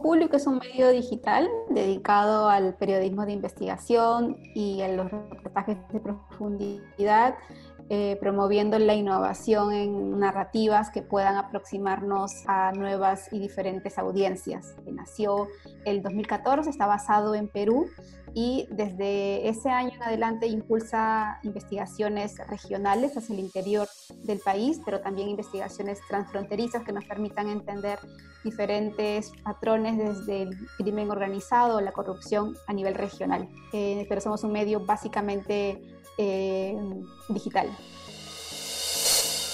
Público es un medio digital dedicado al periodismo de investigación y a los reportajes de profundidad, eh, promoviendo la innovación en narrativas que puedan aproximarnos a nuevas y diferentes audiencias. nació el 2014, está basado en Perú y desde ese año en adelante impulsa investigaciones regionales hacia el interior del país, pero también investigaciones transfronterizas que nos permitan entender diferentes patrones desde el crimen organizado la corrupción a nivel regional. Eh, pero somos un medio básicamente eh, digital.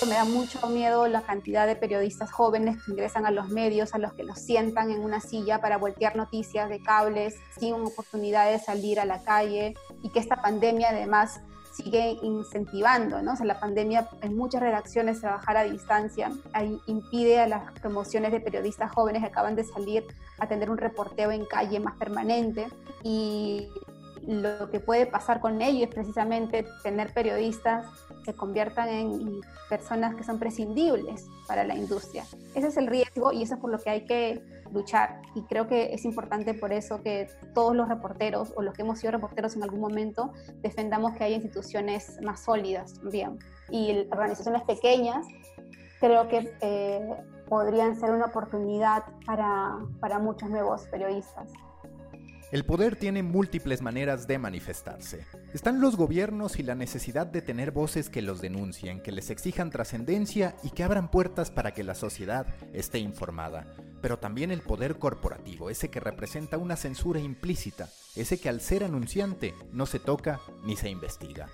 Me da mucho miedo la cantidad de periodistas jóvenes que ingresan a los medios, a los que los sientan en una silla para voltear noticias de cables sin oportunidad de salir a la calle y que esta pandemia además sigue incentivando, ¿no? O sea, la pandemia en muchas redacciones trabajar a distancia ahí impide a las promociones de periodistas jóvenes que acaban de salir a tener un reporteo en calle más permanente y lo que puede pasar con ello es precisamente tener periodistas se conviertan en personas que son prescindibles para la industria. Ese es el riesgo y eso es por lo que hay que luchar. Y creo que es importante por eso que todos los reporteros o los que hemos sido reporteros en algún momento defendamos que haya instituciones más sólidas también. Y organizaciones pequeñas creo que eh, podrían ser una oportunidad para, para muchos nuevos periodistas. El poder tiene múltiples maneras de manifestarse. Están los gobiernos y la necesidad de tener voces que los denuncien, que les exijan trascendencia y que abran puertas para que la sociedad esté informada. Pero también el poder corporativo, ese que representa una censura implícita, ese que al ser anunciante no se toca ni se investiga.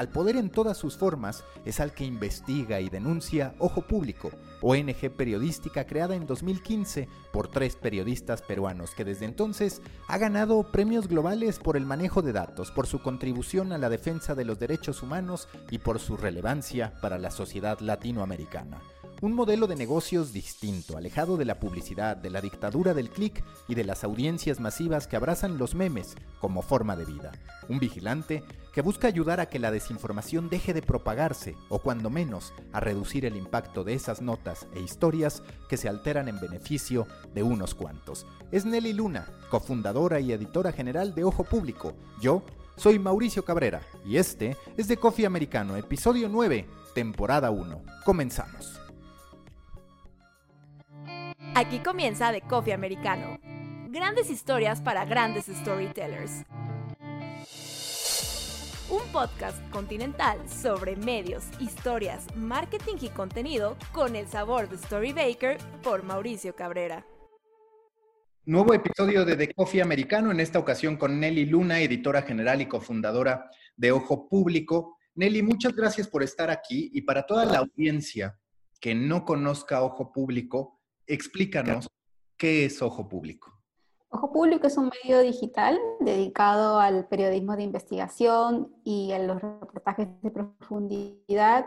Al poder en todas sus formas es al que investiga y denuncia Ojo Público, ONG periodística creada en 2015 por tres periodistas peruanos que desde entonces ha ganado premios globales por el manejo de datos, por su contribución a la defensa de los derechos humanos y por su relevancia para la sociedad latinoamericana. Un modelo de negocios distinto, alejado de la publicidad, de la dictadura del clic y de las audiencias masivas que abrazan los memes como forma de vida. Un vigilante que busca ayudar a que la desinformación deje de propagarse o cuando menos a reducir el impacto de esas notas e historias que se alteran en beneficio de unos cuantos. Es Nelly Luna, cofundadora y editora general de Ojo Público. Yo soy Mauricio Cabrera y este es de Coffee Americano, episodio 9, temporada 1. Comenzamos. Aquí comienza The Coffee Americano. Grandes historias para grandes storytellers. Un podcast continental sobre medios, historias, marketing y contenido con el sabor de Story Baker por Mauricio Cabrera. Nuevo episodio de The Coffee Americano, en esta ocasión con Nelly Luna, editora general y cofundadora de Ojo Público. Nelly, muchas gracias por estar aquí y para toda la audiencia que no conozca Ojo Público, explícanos qué es Ojo Público. Ojo Público es un medio digital dedicado al periodismo de investigación y a los reportajes de profundidad,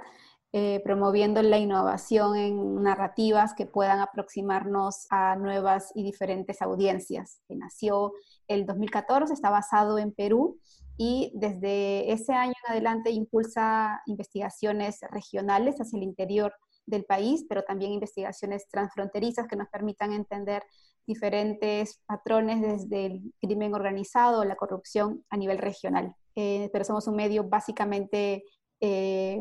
eh, promoviendo la innovación en narrativas que puedan aproximarnos a nuevas y diferentes audiencias. Nació el 2014, está basado en Perú y desde ese año en adelante impulsa investigaciones regionales hacia el interior del país, pero también investigaciones transfronterizas que nos permitan entender diferentes patrones desde el crimen organizado la corrupción a nivel regional. Eh, pero somos un medio básicamente eh,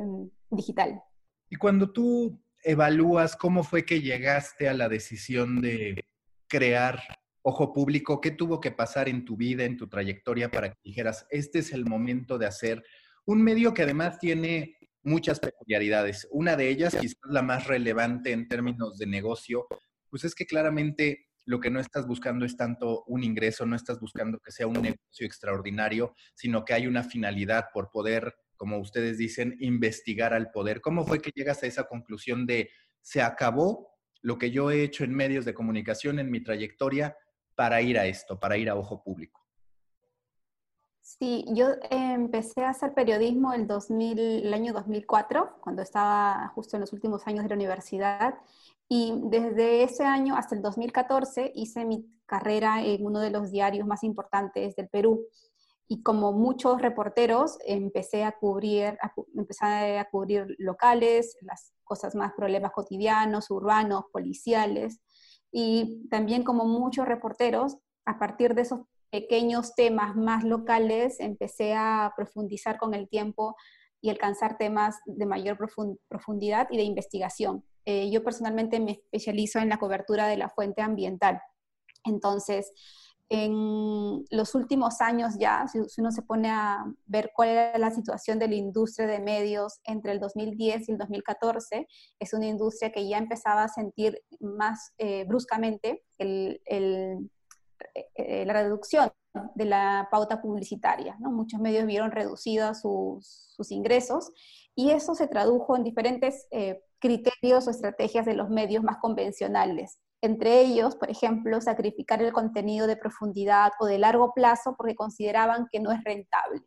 digital. Y cuando tú evalúas cómo fue que llegaste a la decisión de crear Ojo Público, ¿qué tuvo que pasar en tu vida, en tu trayectoria para que dijeras, este es el momento de hacer un medio que además tiene muchas peculiaridades. Una de ellas, quizás la más relevante en términos de negocio, pues es que claramente lo que no estás buscando es tanto un ingreso, no estás buscando que sea un negocio extraordinario, sino que hay una finalidad por poder, como ustedes dicen, investigar al poder. ¿Cómo fue que llegas a esa conclusión de se acabó lo que yo he hecho en medios de comunicación en mi trayectoria para ir a esto, para ir a ojo público? Sí, yo empecé a hacer periodismo el, 2000, el año 2004, cuando estaba justo en los últimos años de la universidad, y desde ese año hasta el 2014 hice mi carrera en uno de los diarios más importantes del Perú. Y como muchos reporteros, empecé a cubrir, empecé a cubrir locales, las cosas más problemas cotidianos, urbanos, policiales. Y también como muchos reporteros, a partir de esos pequeños temas más locales, empecé a profundizar con el tiempo y alcanzar temas de mayor profundidad y de investigación. Eh, yo personalmente me especializo en la cobertura de la fuente ambiental. Entonces, en los últimos años ya, si, uno se pone a ver cuál era la situación de la industria de medios entre el 2010 y el 2014, es una industria que ya empezaba a sentir más eh, bruscamente el, eh, la reducción de la pauta publicitaria. ¿no? Muchos medios vieron reducidos sus, sus, ingresos y eso se tradujo en diferentes eh, criterios o estrategias de los medios más convencionales. Entre ellos, por ejemplo, sacrificar el contenido de profundidad o de largo plazo porque consideraban que no es rentable.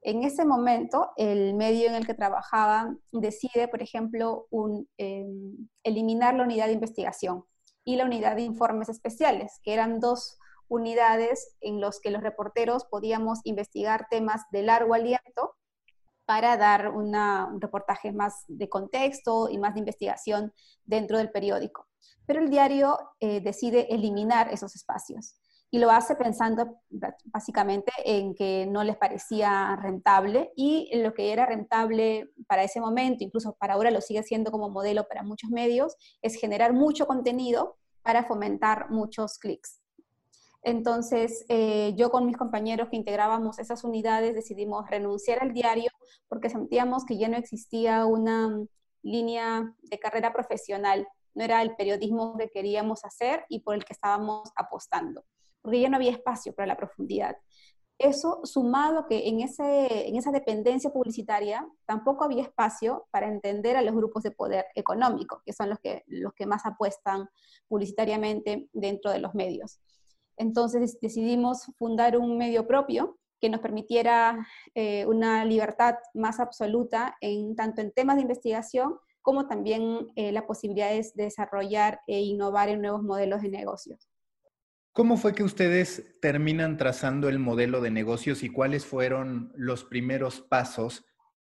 En ese momento, el medio en el que trabajaban decide, por ejemplo, em, eliminar la unidad de investigación y la unidad de informes especiales, que eran dos unidades en los que los reporteros podíamos investigar temas de largo aliento para dar un reportaje más de contexto y más de investigación dentro del periódico. Pero el diario eh, decide eliminar esos espacios y lo hace pensando básicamente en que no les parecía rentable y lo que era rentable para ese momento, incluso para ahora lo sigue siendo como modelo para muchos medios, es generar mucho contenido para fomentar muchos clics. Entonces, eh, yo con mis compañeros que integrábamos esas unidades decidimos renunciar al diario porque sentíamos que ya no existía una línea de carrera profesional, no era el periodismo que queríamos hacer y por el que estábamos apostando, porque ya no había espacio para la profundidad. Eso sumado a que en, ese, en esa dependencia publicitaria tampoco había espacio para entender a los grupos de poder económico, que son los que, los que más apuestan publicitariamente dentro de los medios. Entonces decidimos fundar un medio propio que nos permitiera eh, una libertad más absoluta en tanto en temas de investigación como también eh, la posibilidad de desarrollar e innovar en nuevos modelos de negocios. ¿Cómo fue que ustedes terminan trazando el modelo de negocios y cuáles fueron los primeros pasos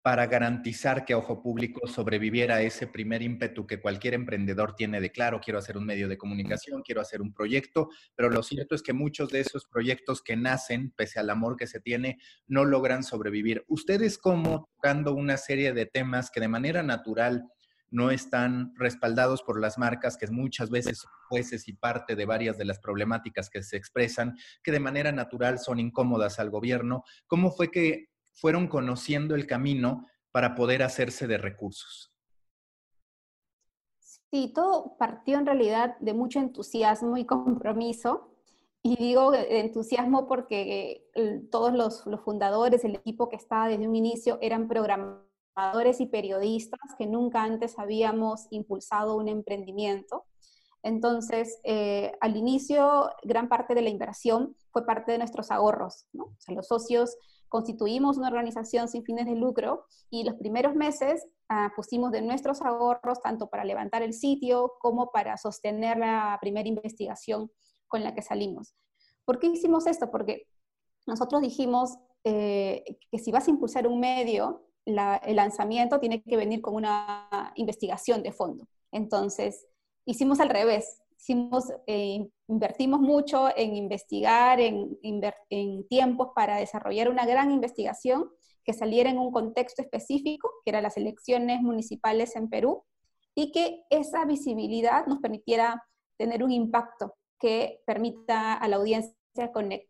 para garantizar que Ojo Público sobreviviera a ese primer ímpetu que cualquier emprendedor tiene de claro, quiero hacer un medio de comunicación, quiero hacer un proyecto, pero lo cierto es que muchos de esos proyectos que nacen, pese al amor que se tiene, no logran sobrevivir. Ustedes como tocando una serie de temas que de manera natural no están respaldados por las marcas, que muchas veces son jueces y parte de varias de las problemáticas que se expresan, que de manera natural son incómodas al gobierno. ¿Cómo fue que fueron conociendo el camino para poder hacerse de recursos. Sí, todo partió en realidad de mucho entusiasmo y compromiso. Y digo entusiasmo porque eh, todos los, fundadores, el equipo que estaba desde un inicio, eran programadores y periodistas que nunca antes habíamos impulsado un emprendimiento. Entonces, eh, al inicio, gran parte de la inversión fue parte de nuestros ahorros. ¿no? O sea, los socios constituimos una organización sin fines de lucro y los primeros meses ah, pusimos de nuestros ahorros tanto para levantar el sitio como para sostener la primera investigación con la que salimos. ¿Por qué hicimos esto? Porque nosotros dijimos eh, que si vas a impulsar un medio, el lanzamiento tiene que venir con una investigación de fondo. Entonces, hicimos al revés. Hicimos, eh, invertimos mucho en investigar, en, en tiempos para desarrollar una gran investigación que saliera en un contexto específico, que eran las elecciones municipales en Perú, y que esa visibilidad nos permitiera tener un impacto que permita a la audiencia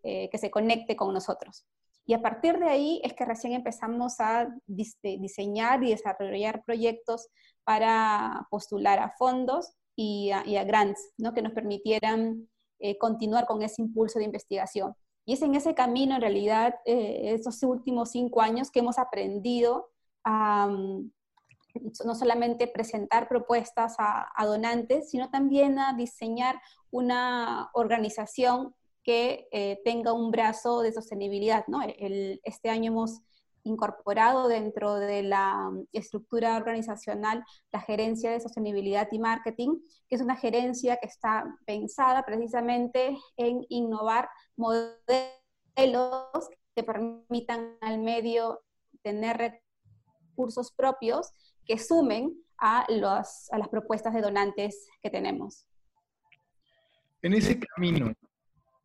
eh, que se conecte con nosotros. Y a partir de ahí es que recién empezamos a diseñar y desarrollar proyectos para postular a fondos y a, grants, ¿no? que nos permitieran eh, continuar con ese impulso de investigación. Y es en ese camino, en realidad, eh, estos últimos cinco años que hemos aprendido a mm, no solamente presentar propuestas a, donantes, sino también a diseñar una organización que eh, tenga un brazo de sostenibilidad. ¿no? este año hemos incorporado dentro de la mm, estructura organizacional la gerencia de sostenibilidad y marketing, que es una gerencia que está pensada precisamente en innovar modelos que permitan al medio tener recursos propios que sumen a, los, a las propuestas de donantes que tenemos. En ese camino,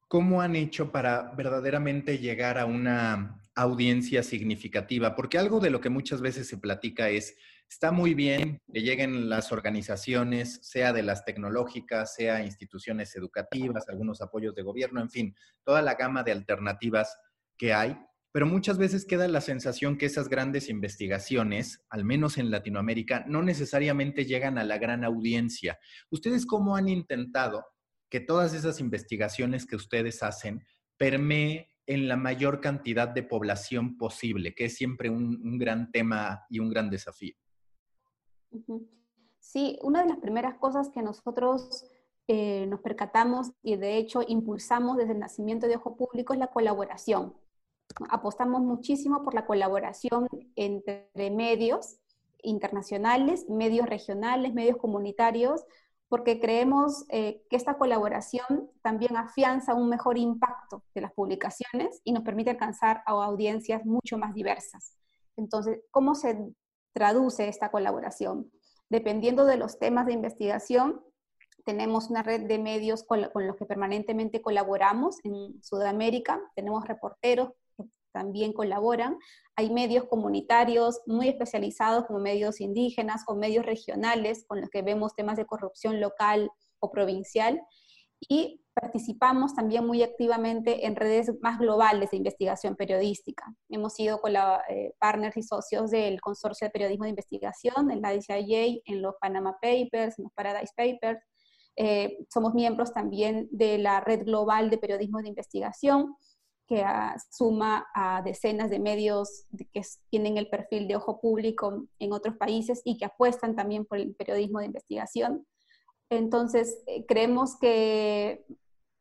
¿cómo han hecho para verdaderamente llegar a una audiencia significativa? Porque algo de lo que muchas veces se platica es, está muy bien que lleguen las organizaciones, sea de las tecnológicas, sea instituciones educativas, algunos apoyos de gobierno, en fin, toda la gama de alternativas que hay, pero muchas veces queda la sensación que esas grandes investigaciones, al menos en Latinoamérica, no necesariamente llegan a la gran audiencia. ¿Ustedes cómo han intentado que todas esas investigaciones que ustedes hacen permee en la mayor cantidad de población posible, que es siempre un, gran tema y un gran desafío. Sí, una de las primeras cosas que nosotros eh, nos percatamos y de hecho impulsamos desde el nacimiento de Ojo Público es la colaboración. Apostamos muchísimo por la colaboración entre medios internacionales, medios regionales, medios comunitarios, porque creemos eh, que esta colaboración también afianza un mejor impacto de las publicaciones y nos permite alcanzar a audiencias mucho más diversas. Entonces, ¿cómo se traduce esta colaboración? Dependiendo de los temas de investigación, tenemos una red de medios con, los que permanentemente colaboramos en Sudamérica, tenemos reporteros también colaboran. Hay medios comunitarios muy especializados como medios indígenas o medios regionales con los que vemos temas de corrupción local o provincial. Y participamos también muy activamente en redes más globales de investigación periodística. Hemos sido con la, eh, partners y socios del Consorcio de Periodismo de Investigación, en la DCIA, en los Panama Papers, en los Paradise Papers. Eh, somos miembros también de la Red Global de Periodismo de Investigación que suma a decenas de medios que tienen el perfil de ojo público en otros países y que apuestan también por el periodismo de investigación. Entonces, eh, creemos que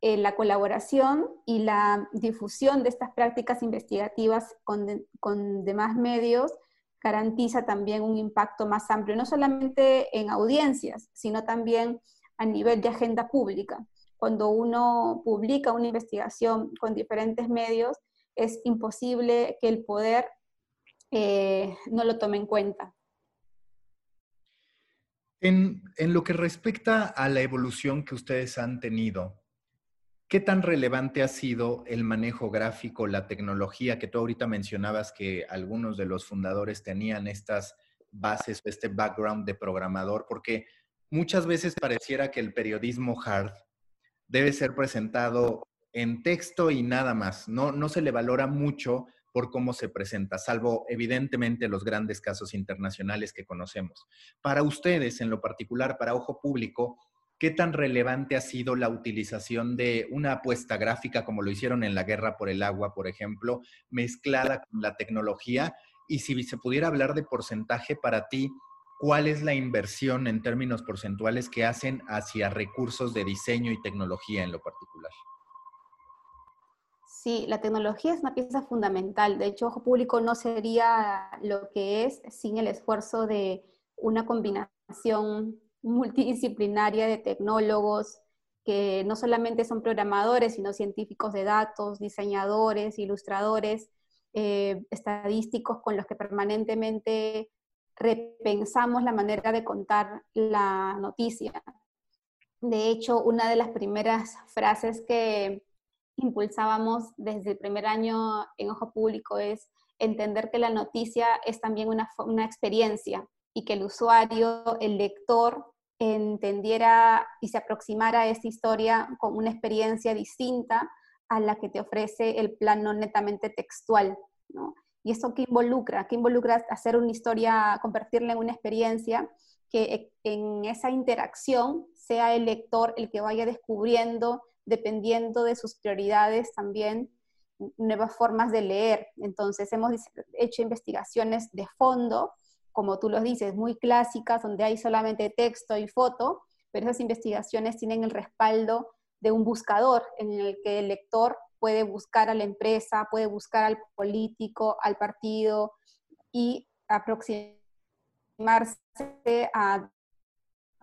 eh, la colaboración y la difusión de estas prácticas investigativas con, con demás medios garantiza también un impacto más amplio, no solamente en audiencias, sino también a nivel de agenda pública cuando uno publica una investigación con diferentes medios, es imposible que el poder eh, no lo tome en cuenta. En, en, lo que respecta a la evolución que ustedes han tenido, ¿qué tan relevante ha sido el manejo gráfico, la tecnología que tú ahorita mencionabas que algunos de los fundadores tenían estas bases, este background de programador? Porque muchas veces pareciera que el periodismo hard debe ser presentado en texto y nada más. No, no se le valora mucho por cómo se presenta, salvo evidentemente los grandes casos internacionales que conocemos. Para ustedes, en lo particular, para Ojo Público, ¿qué tan relevante ha sido la utilización de una apuesta gráfica como lo hicieron en la Guerra por el Agua, por ejemplo, mezclada con la tecnología? Y si se pudiera hablar de porcentaje para ti, cuál es la inversión en términos porcentuales que hacen hacia recursos de diseño y tecnología en lo particular. Sí, la tecnología es una pieza fundamental. De hecho, Ojo Público no sería lo que es sin el esfuerzo de una combinación multidisciplinaria de tecnólogos que no solamente son programadores, sino científicos de datos, diseñadores, ilustradores, eh, estadísticos con los que permanentemente repensamos la manera de contar la noticia. De hecho, una de las primeras frases que impulsábamos desde el primer año en Ojo Público es entender que la noticia es también una, una experiencia y que el usuario, el lector, entendiera y se aproximara a esta historia con una experiencia distinta a la que te ofrece el plano netamente textual. ¿no? ¿Y eso qué involucra? ¿Qué involucra hacer una historia, convertirla en una experiencia que en esa interacción sea el lector el que vaya descubriendo, dependiendo de sus prioridades también, nuevas formas de leer. Entonces hemos hecho investigaciones de fondo, como tú lo dices, muy clásicas, donde hay solamente texto y foto, pero esas investigaciones tienen el respaldo de un buscador en el que el lector puede buscar a la empresa, puede buscar al político, al partido y aproximarse a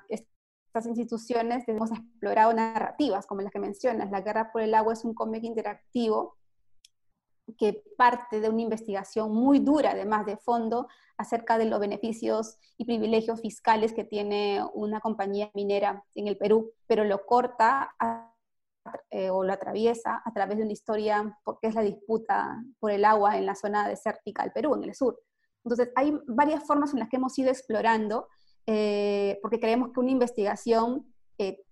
estas instituciones. Hemos explorado narrativas como las que mencionas. La Guerra por el Agua es un cómic interactivo que parte de una investigación muy dura, además de fondo, acerca de los beneficios y privilegios fiscales que tiene una compañía minera en el Perú, pero lo corta eh, o lo atraviesa a través de una historia, porque es la disputa por el agua en la zona desértica del Perú, en el sur. Entonces, hay varias formas en las que hemos ido explorando, eh, porque creemos que una investigación eh,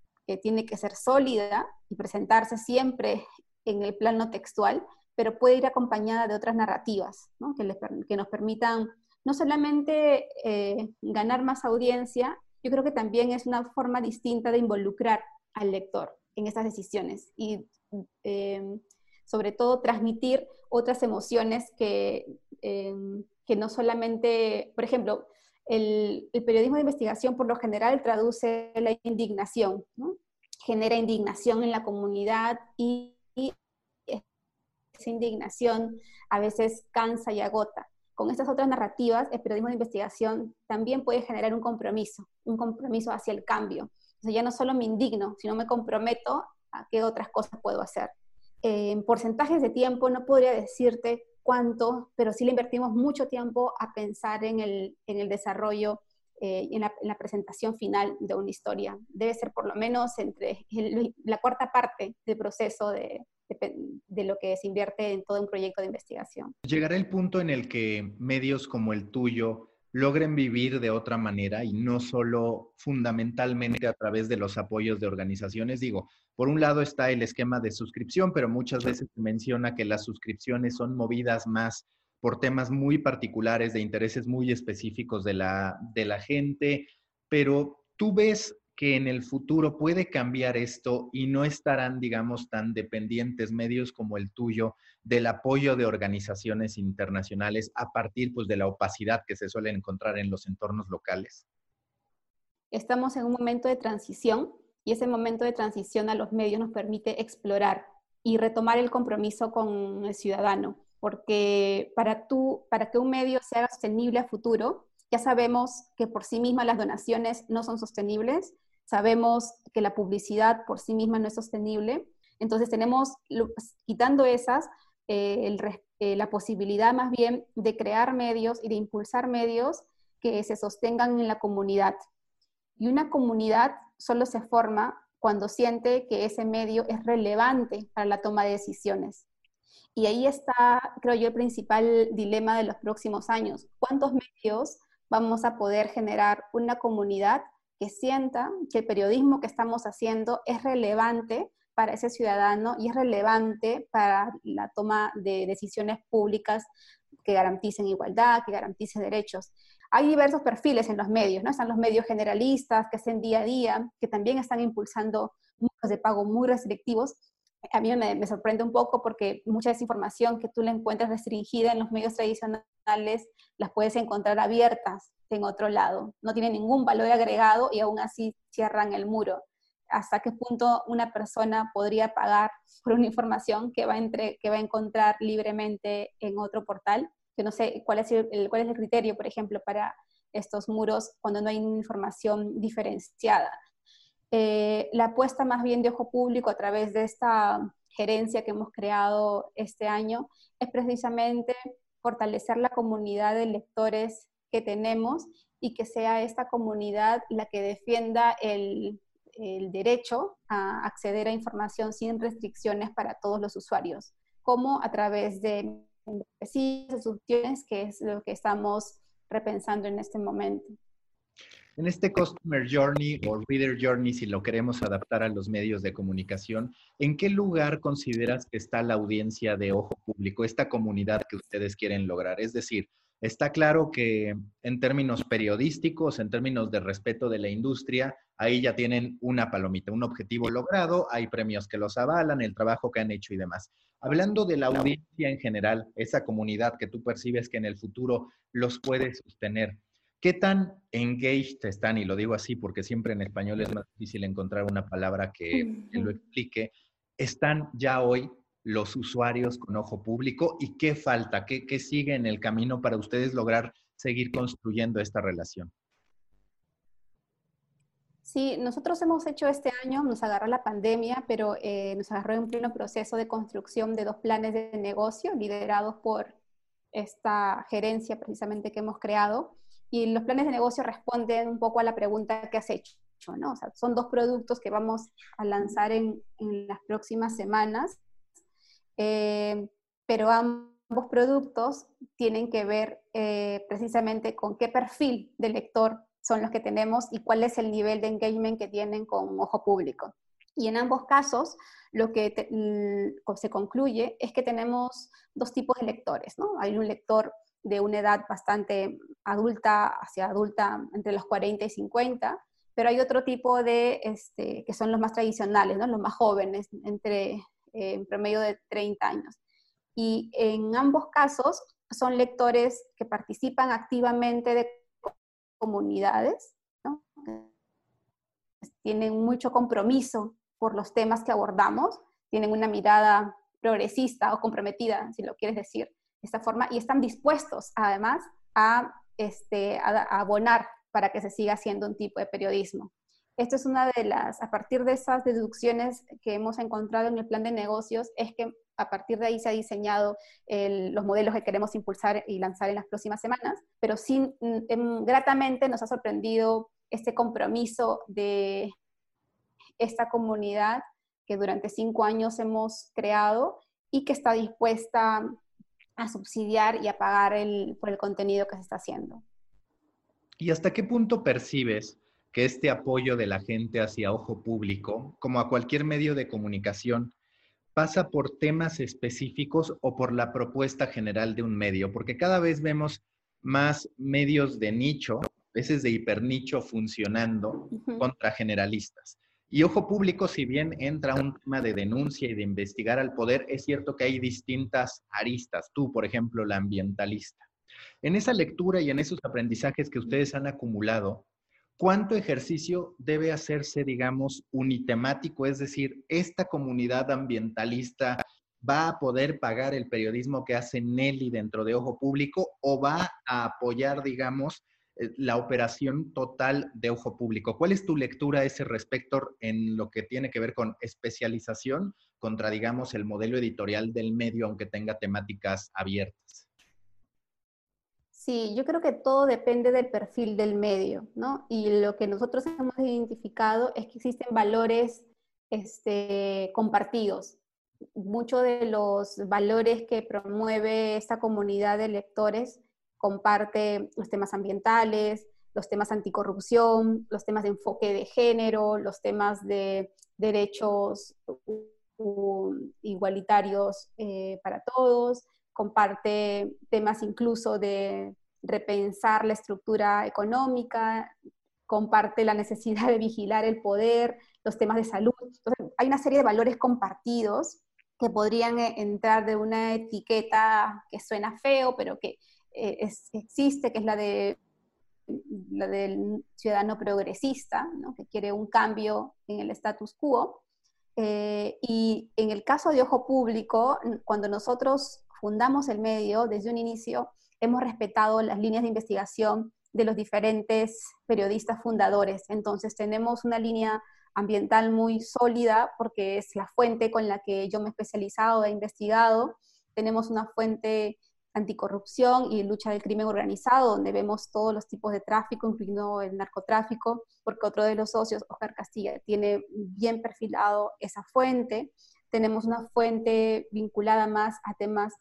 tiene que ser sólida y presentarse siempre en el plano textual, pero puede ir acompañada de otras narrativas que, nos permitan no solamente ganar más audiencia, yo creo que también es una forma distinta de involucrar al lector en estas decisiones y em, sobre todo transmitir otras emociones que, em, que no solamente, por ejemplo, el, periodismo de investigación por lo general traduce la indignación, genera indignación en la comunidad y, y esa indignación a veces cansa y agota. Con estas otras narrativas, el periodismo de investigación también puede generar un compromiso, un compromiso hacia el cambio, sea, ya no solo me indigno, sino me comprometo a qué otras cosas puedo hacer. en porcentajes de tiempo no podría decirte cuánto, pero sí le invertimos mucho tiempo a pensar en el, en el desarrollo eh, en, la, presentación final de una historia. Debe ser por lo menos entre la cuarta parte del proceso de, de, de, lo que se invierte en todo un proyecto de investigación. Llegará el punto en el que medios como el tuyo logren vivir de otra manera y no solo fundamentalmente a través de los apoyos de organizaciones. Digo, por un lado está el esquema de suscripción, pero muchas veces se menciona que las suscripciones son movidas más por temas muy particulares, de intereses muy específicos de la, de la gente, pero tú ves que en el futuro puede cambiar esto y no estarán, digamos, tan dependientes medios como el tuyo del apoyo de organizaciones internacionales a partir pues, de la opacidad que se suele encontrar en los entornos locales? Estamos en un momento de transición y ese momento de transición a los medios nos permite explorar y retomar el compromiso con el ciudadano, porque para, tú, para que un medio sea sostenible a futuro, ya sabemos que por sí mismas las donaciones no son sostenibles, sabemos que la publicidad por sí misma no es sostenible, entonces tenemos, quitando esas, eh, eh, la posibilidad más bien de crear medios y de impulsar medios que se sostengan en la comunidad. Y una comunidad solo se forma cuando siente que ese medio es relevante para la toma de decisiones. Y ahí está, creo yo, el principal dilema de los próximos años. ¿Cuántos medios vamos a poder generar una comunidad que sienta que el periodismo que estamos haciendo es relevante para ese ciudadano y es relevante para la toma de decisiones públicas que garanticen igualdad, que garanticen derechos. Hay diversos perfiles en los medios, ¿no? Están los medios generalistas que hacen día a día, que también están impulsando muchos de pago muy restrictivos. A mí me, me sorprende un poco porque mucha desinformación que tú la encuentras restringida en los medios tradicionales las puedes encontrar abiertas en otro lado. No tiene ningún valor agregado y aún así cierran el muro. ¿Hasta qué punto una persona podría pagar por una información que va, entre, que va a encontrar libremente en otro portal? Que no sé cuál es el, cuál es el criterio, por ejemplo, para estos muros cuando no hay información diferenciada. Eh, la apuesta más bien de ojo público a través de esta gerencia que hemos creado este año es precisamente fortalecer la comunidad de lectores que tenemos y que sea esta comunidad la que defienda el, derecho a acceder a información sin restricciones para todos los usuarios, como a través de soluciones, que es lo que estamos repensando en este momento. En este Customer Journey o Reader Journey, si lo queremos adaptar a los medios de comunicación, ¿en qué lugar consideras que está la audiencia de ojo público, esta comunidad que ustedes quieren lograr? Es decir, Está claro que en términos periodísticos, en términos de respeto de la industria, ahí ya tienen una palomita, un objetivo logrado, hay premios que los avalan, el trabajo que han hecho y demás. Hablando de la audiencia en general, esa comunidad que tú percibes que en el futuro los puede sostener, ¿qué tan engaged están? Y lo digo así porque siempre en español es más difícil encontrar una palabra que, que lo explique. ¿Están ya hoy los usuarios con ojo público y qué falta, qué, sigue en el camino para ustedes lograr seguir construyendo esta relación. Sí, nosotros hemos hecho este año, nos agarró la pandemia, pero eh, nos agarró en pleno proceso de construcción de dos planes de negocio liderados por esta gerencia precisamente que hemos creado. Y los planes de negocio responden un poco a la pregunta que has hecho. ¿no? O sea, son dos productos que vamos a lanzar en, las próximas semanas, eh, pero ambos productos tienen que ver eh, precisamente con qué perfil de lector son los que tenemos y cuál es el nivel de engagement que tienen con ojo público. Y en ambos casos, lo que se concluye es que tenemos dos tipos de lectores, ¿no? Hay un lector de una edad bastante adulta, hacia adulta, entre los 40 y 50, pero hay otro tipo de, este, que son los más tradicionales, ¿no? los más jóvenes, entre eh, en promedio de 30 años. Y en ambos casos son lectores que participan activamente de comunidades, tienen mucho compromiso por los temas que abordamos, tienen una mirada progresista o comprometida, si lo quieres decir de esta forma, y están dispuestos además a, este, a abonar para que se siga haciendo un tipo de periodismo. Esto es una de las, a partir de esas deducciones que hemos encontrado en el plan de negocios, es que a partir de ahí se ha diseñado los modelos que queremos impulsar y lanzar en las próximas semanas, pero sin, mm, em, gratamente nos ha sorprendido este compromiso de esta comunidad que durante cinco años hemos creado y que está dispuesta a subsidiar y a pagar por el contenido que se está haciendo. ¿Y hasta qué punto percibes que este apoyo de la gente hacia ojo público, como a cualquier medio de comunicación, pasa por temas específicos o por la propuesta general de un medio? Porque cada vez vemos más medios de nicho, a veces de hipernicho funcionando contra generalistas. Y ojo público, si bien entra un tema de denuncia y de investigar al poder, es cierto que hay distintas aristas. Tú, por ejemplo, la ambientalista. En esa lectura y en esos aprendizajes que ustedes han acumulado, ¿cuánto ejercicio debe hacerse, digamos, unitemático? Es decir, esta comunidad ambientalista va a poder pagar el periodismo que hace Nelly dentro de Ojo Público o va a apoyar, digamos, eh, la operación total de Ojo Público. ¿Cuál es tu lectura a ese respecto en lo que tiene que ver con especialización contra, digamos, el modelo editorial del medio, aunque tenga temáticas abiertas? Sí, yo creo que todo depende del perfil del medio, ¿no? Y lo que nosotros hemos identificado es que existen valores este, compartidos. Muchos de los valores que promueve esta comunidad de lectores comparte los temas ambientales, los temas anticorrupción, los temas de enfoque de género, los temas de derechos igualitarios eh, para todos, comparte temas incluso de repensar la estructura económica, comparte la necesidad de vigilar el poder, los temas de salud. Entonces, hay una serie de valores compartidos que podrían eh, entrar de una etiqueta que suena feo, pero que eh, existe, que es la, de, la del ciudadano progresista, que quiere un cambio en el status quo. Eh, y en el caso de Ojo Público, cuando nosotros fundamos el medio, desde un inicio hemos respetado las líneas de investigación de los diferentes periodistas fundadores. Entonces tenemos una línea ambiental muy sólida porque es la fuente con la que yo me he especializado, he investigado. Tenemos una fuente anticorrupción y lucha del crimen organizado, donde vemos todos los tipos de tráfico, incluyendo el narcotráfico, porque otro de los socios, Oscar Castilla, tiene bien perfilado esa fuente. Tenemos una fuente vinculada más a temas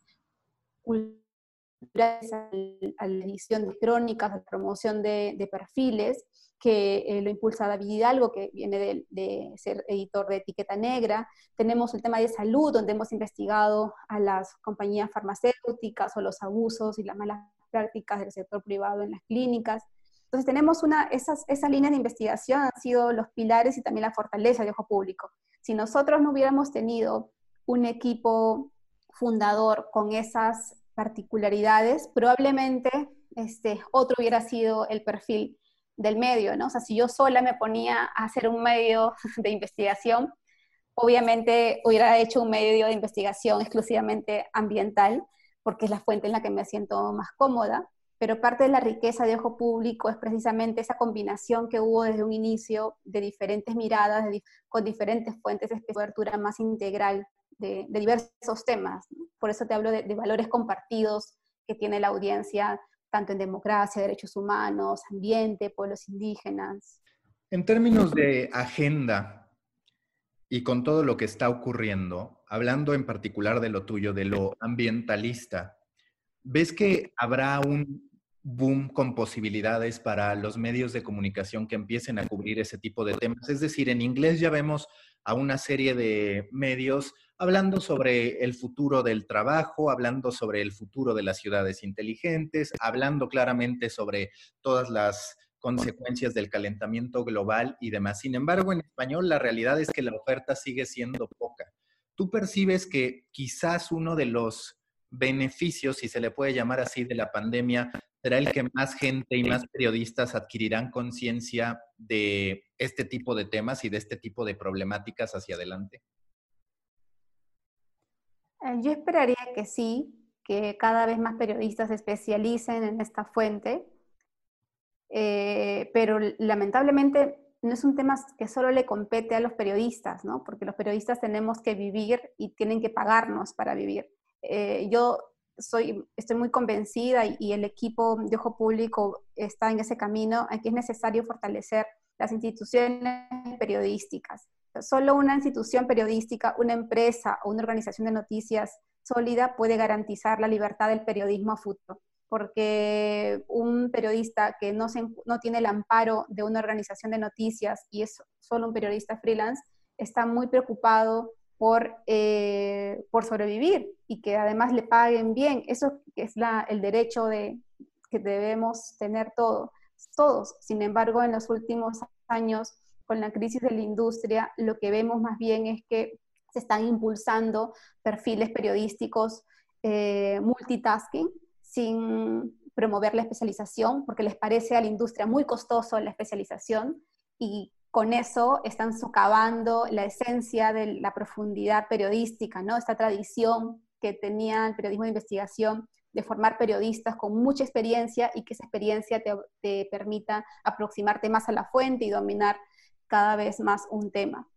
culturales, a la edición de crónicas, a la promoción de, perfiles, que eh, lo impulsa David Hidalgo, que viene de, ser editor de Etiqueta Negra. Tenemos el tema de salud, donde hemos investigado a las compañías farmacéuticas o los abusos y las malas prácticas del sector privado en las clínicas. Entonces tenemos una, esas, esas líneas de investigación han sido los pilares y también la fortaleza de Ojo Público. Si nosotros no hubiéramos tenido un equipo fundador con esas particularidades, probablemente este, otro hubiera sido el perfil del medio, ¿no? O sea, si yo sola me ponía a hacer un medio de investigación, obviamente hubiera hecho un medio de investigación exclusivamente ambiental, porque es la fuente en la que me siento más cómoda, pero parte de la riqueza de Ojo Público es precisamente esa combinación que hubo desde un inicio de diferentes miradas, con diferentes fuentes de cobertura más integral de, diversos temas. Por eso te hablo de, valores compartidos que tiene la audiencia, tanto en democracia, derechos humanos, ambiente, pueblos indígenas. En términos de agenda y con todo lo que está ocurriendo, hablando en particular de lo tuyo, de lo ambientalista, ¿ves que habrá un boom con posibilidades para los medios de comunicación que empiecen a cubrir ese tipo de temas? Es decir, en inglés ya vemos a una serie de medios hablando sobre el futuro del trabajo, hablando sobre el futuro de las ciudades inteligentes, hablando claramente sobre todas las consecuencias del calentamiento global y demás. Sin embargo, en español la realidad es que la oferta sigue siendo poca. ¿Tú percibes que quizás uno de los beneficios, si se le puede llamar así, de la pandemia será el que más gente y más periodistas adquirirán conciencia de este tipo de temas y de este tipo de problemáticas hacia adelante? Eh, yo esperaría que sí, que cada vez más periodistas se especialicen en esta fuente, eh, pero lamentablemente no es un tema que solo le compete a los periodistas, ¿no? porque los periodistas tenemos que vivir y tienen que pagarnos para vivir. Eh, yo soy, estoy muy convencida y, el equipo de Ojo Público está en ese camino, en que es necesario fortalecer las instituciones periodísticas. Solo una institución periodística, una empresa o una organización de noticias sólida puede garantizar la libertad del periodismo a futuro, porque un periodista que no, no tiene el amparo de una organización de noticias y es solo un periodista freelance, está muy preocupado por, eh, por sobrevivir y que además le paguen bien. Eso es la, el derecho de, que debemos tener todo, todos. Sin embargo, en los últimos años, con la crisis de la industria, lo que vemos más bien es que se están impulsando perfiles periodísticos eh, multitasking sin promover la especialización, porque les parece a la industria muy costoso la especialización y con eso están socavando la esencia de la profundidad periodística, ¿no? Esta tradición que tenía el periodismo de investigación de formar periodistas con mucha experiencia y que esa experiencia te permita aproximarte más a la fuente y dominar cada vez más un tema.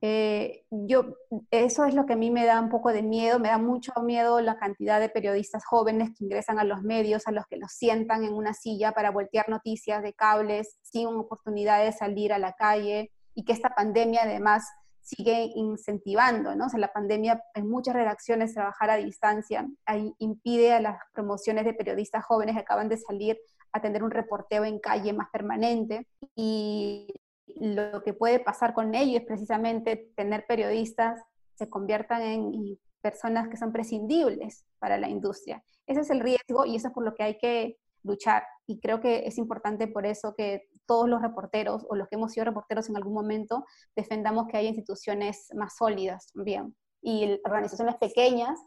Eh, yo, eso es lo que a mí me da un poco de miedo, me da mucho miedo la cantidad de periodistas jóvenes que ingresan a los medios, a los que los sientan en una silla para voltear noticias de cables sin oportunidad de salir a la calle y que esta pandemia además sigue incentivando, ¿no? O sea, la pandemia en muchas redacciones trabajar a distancia ahí impide a las promociones de periodistas jóvenes que acaban de salir a tener un reporteo en calle más permanente y lo que puede pasar con ellos es precisamente tener periodistas se conviertan en personas que son prescindibles para la industria. Ese es el riesgo y eso es por lo que hay que luchar. Y creo que es importante por eso que todos los reporteros o los que hemos sido reporteros en algún momento defendamos que haya instituciones más sólidas también. Y organizaciones pequeñas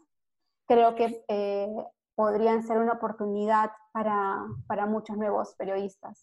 creo que eh, podrían ser una oportunidad para, para muchos nuevos periodistas.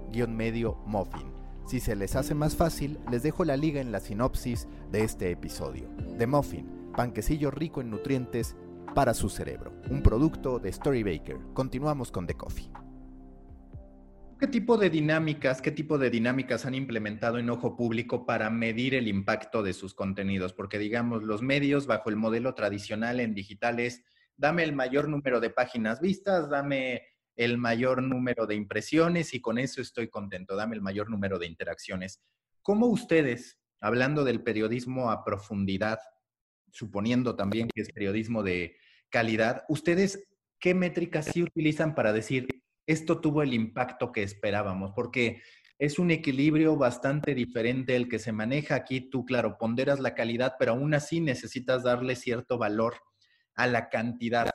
medio muffin. Si se les hace más fácil, les dejo la liga en la sinopsis de este episodio. The Muffin, panquecillo rico en nutrientes para su cerebro. Un producto de Storybaker. Continuamos con The Coffee. ¿Qué tipo de dinámicas, qué tipo de dinámicas han implementado en Ojo Público para medir el impacto de sus contenidos? Porque digamos, los medios bajo el modelo tradicional en digitales, dame el mayor número de páginas vistas, dame el mayor número de impresiones y con eso estoy contento, dame el mayor número de interacciones. ¿Cómo ustedes, hablando del periodismo a profundidad, suponiendo también que es periodismo de calidad, ustedes qué métricas sí utilizan para decir esto tuvo el impacto que esperábamos? Porque es un equilibrio bastante diferente el que se maneja aquí. Tú, claro, ponderas la calidad, pero aún así necesitas darle cierto valor a la cantidad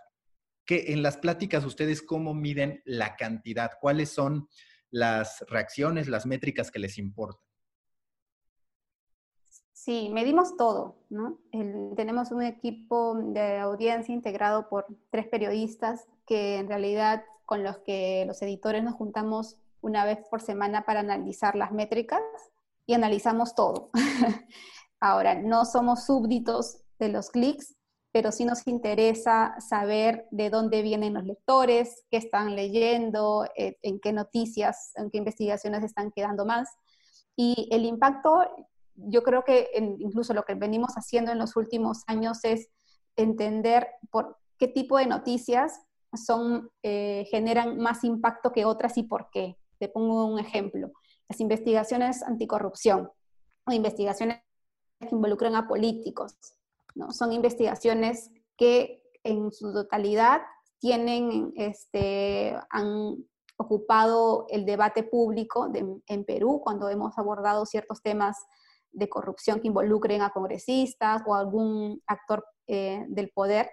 que en las pláticas ustedes cómo miden la cantidad, cuáles son las reacciones, las métricas que les importan. Sí, medimos todo, ¿no? tenemos un equipo de audiencia integrado por tres periodistas que en realidad con los que los editores nos juntamos una vez por semana para analizar las métricas y analizamos todo. Ahora, no somos súbditos de los clics, pero sí nos interesa saber de dónde vienen los lectores, qué están leyendo, eh, en qué noticias, en qué investigaciones están quedando más. Y el impacto, yo creo que incluso lo que venimos haciendo en los últimos años es entender por qué tipo de noticias son, eh, generan más impacto que otras y por qué. Te pongo un ejemplo. Las investigaciones anticorrupción o investigaciones que involucran a políticos. ¿No? Son investigaciones que en su totalidad tienen, este, han ocupado el debate público en Perú cuando hemos abordado ciertos temas de corrupción que involucren a congresistas o algún actor eh, del poder,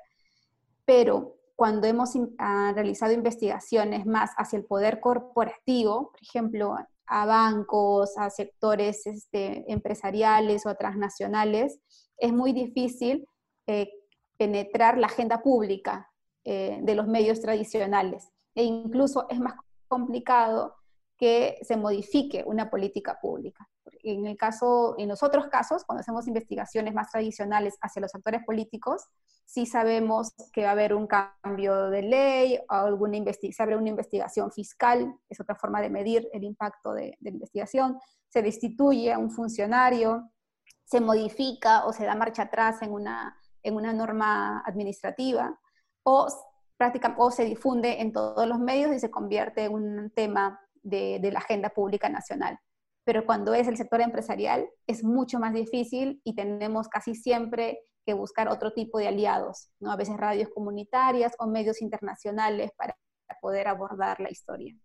pero cuando hemos realizado investigaciones más hacia el poder corporativo, por ejemplo, a bancos, a sectores este, empresariales o transnacionales, es muy difícil eh, penetrar la agenda pública eh, de los medios tradicionales. E incluso es más complicado que se modifique una política pública. En el caso, en los otros casos, cuando hacemos investigaciones más tradicionales hacia los actores políticos, sí sabemos que va a haber un cambio de ley, o alguna se abre una investigación fiscal, es otra forma de medir el impacto de, de la investigación, se destituye a un funcionario, se modifica o se da marcha atrás en una, en una norma administrativa, o, práctica, o se difunde en todos los medios y se convierte en un tema de, la agenda pública nacional. Pero cuando es el sector empresarial es mucho más difícil y tenemos casi siempre que buscar otro tipo de aliados, ¿no? a veces radios comunitarias o medios internacionales para poder abordar la historia.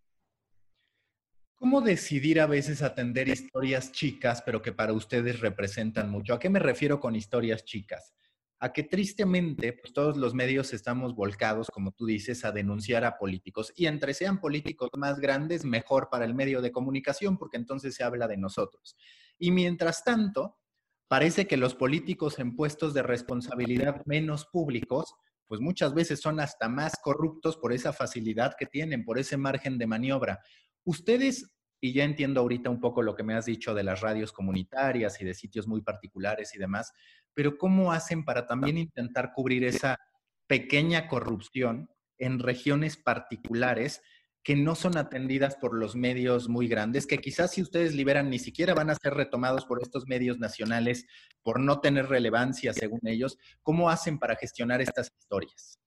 ¿Cómo decidir a veces atender historias chicas, pero que para ustedes representan mucho? ¿A qué me refiero con historias chicas? A que tristemente pues, todos los medios estamos volcados, como tú dices, a denunciar a políticos. Y entre sean políticos más grandes, mejor para el medio de comunicación, porque entonces se habla de nosotros. Y mientras tanto, parece que los políticos en puestos de responsabilidad menos públicos, pues muchas veces son hasta más corruptos por esa facilidad que tienen, por ese margen de maniobra. Ustedes y ya entiendo ahorita un poco lo que me has dicho de las radios comunitarias y de sitios muy particulares y demás, pero ¿cómo hacen para también intentar cubrir esa pequeña corrupción en regiones particulares que no son atendidas por los medios muy grandes, que quizás si ustedes liberan ni siquiera van a ser retomados por estos medios nacionales por no tener relevancia según ellos? ¿Cómo hacen para gestionar estas historias?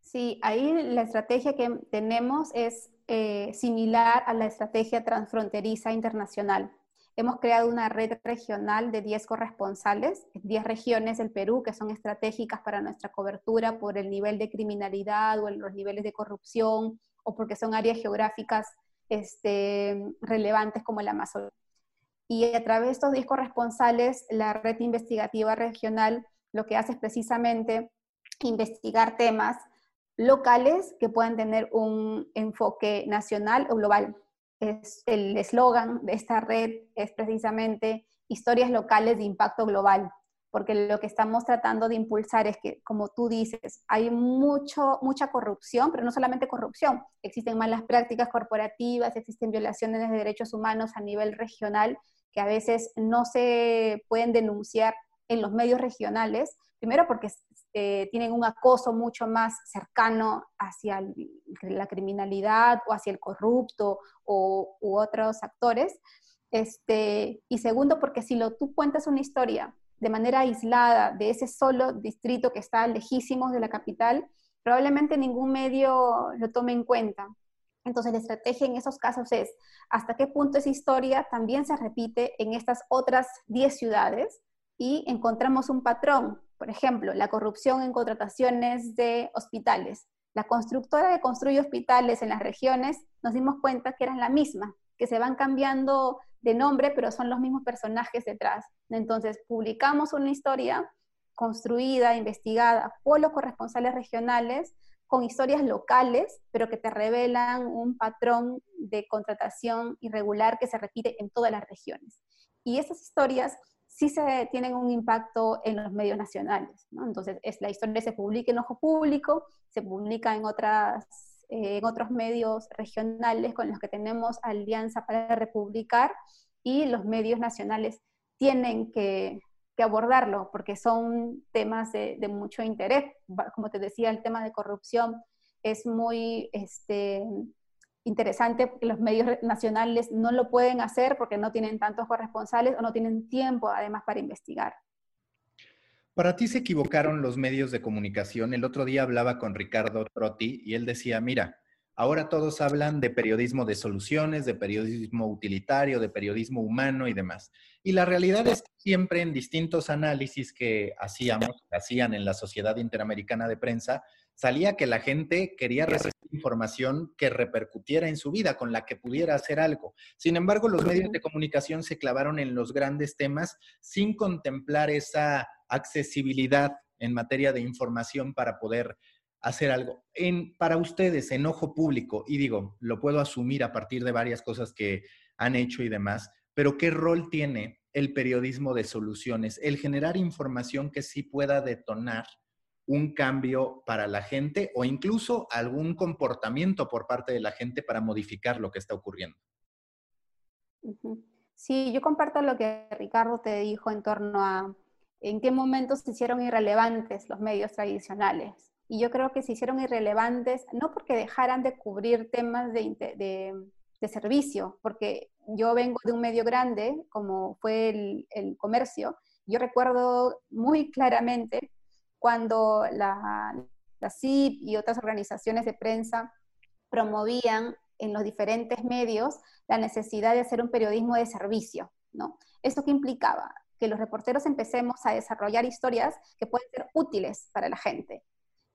Sí, ahí la estrategia que tenemos es eh, similar a la estrategia transfronteriza internacional. Hemos creado una red regional de 10 corresponsales, 10 regiones del Perú que son estratégicas para nuestra cobertura por el nivel de criminalidad o los niveles de corrupción o porque son áreas geográficas este, relevantes como el Amazonas. Y a través de estos 10 corresponsales, la red investigativa regional lo que hace es precisamente investigar temas locales que pueden tener un enfoque nacional o global el eslogan de esta red es precisamente historias locales de impacto global, porque lo que estamos tratando de impulsar es que, como tú dices, hay mucho, mucha corrupción, pero no solamente corrupción, existen malas prácticas corporativas, existen violaciones de derechos humanos a nivel regional que a veces no se pueden denunciar en los medios regionales, primero porque eh, tienen un acoso mucho más cercano hacia la criminalidad o hacia el corrupto o, u otros actores. Este, y segundo, porque si lo, tú cuentas una historia de manera aislada de ese solo distrito que está lejísimos de la capital, probablemente ningún medio lo tome en cuenta. Entonces, la estrategia en esos casos es hasta qué punto esa historia también se repite en estas otras 10 ciudades y encontramos un patrón. Por ejemplo, la corrupción en contrataciones de hospitales. La constructora que construye hospitales en las regiones nos dimos cuenta que eran la misma, que se van cambiando de nombre, pero son los mismos personajes detrás. Entonces, publicamos una historia construida, investigada por los corresponsales regionales, con historias locales, pero que te revelan un patrón de contratación irregular que se repite en todas las regiones. Y esas historias sí se tienen un impacto en los medios nacionales. ¿no? Entonces, es, la historia se publica en ojo público, se publica en otras eh, en otros medios regionales con los que tenemos alianza para republicar y los medios nacionales tienen que, abordarlo porque son temas de, mucho interés. Como te decía, el tema de corrupción es muy este, interesante porque los medios nacionales no lo pueden hacer porque no tienen tantos corresponsales o no tienen tiempo además para investigar. Para ti se equivocaron los medios de comunicación. El otro día hablaba con Ricardo Trotti y él decía, mira, ahora todos hablan de periodismo de soluciones, de periodismo utilitario, de periodismo humano y demás. Y la realidad es que siempre en distintos análisis que hacíamos, hacían en la Sociedad Interamericana de Prensa, salía que la gente quería recibir información que repercutiera en su vida, con la que pudiera hacer algo. Sin embargo, los medios de comunicación se clavaron en los grandes temas sin contemplar esa accesibilidad en materia de información para poder hacer algo. En, para ustedes, en ojo público, y digo, lo puedo asumir a partir de varias cosas que han hecho y demás, pero ¿qué rol tiene el periodismo de soluciones? El generar información que sí pueda detonar un cambio para la gente o incluso algún comportamiento por parte de la gente para modificar lo que está ocurriendo. Sí, yo comparto lo que Ricardo te dijo en torno a en qué momentos se hicieron irrelevantes los medios tradicionales. Y yo creo que se hicieron irrelevantes no porque dejaran de cubrir temas de, servicio, porque yo vengo de un medio grande, como fue el, comercio. Yo recuerdo muy claramente cuando la, CIP y otras organizaciones de prensa promovían en los diferentes medios la necesidad de hacer un periodismo de servicio, ¿no? ¿Esto qué implicaba? que los reporteros empecemos a desarrollar historias que pueden ser útiles para la gente,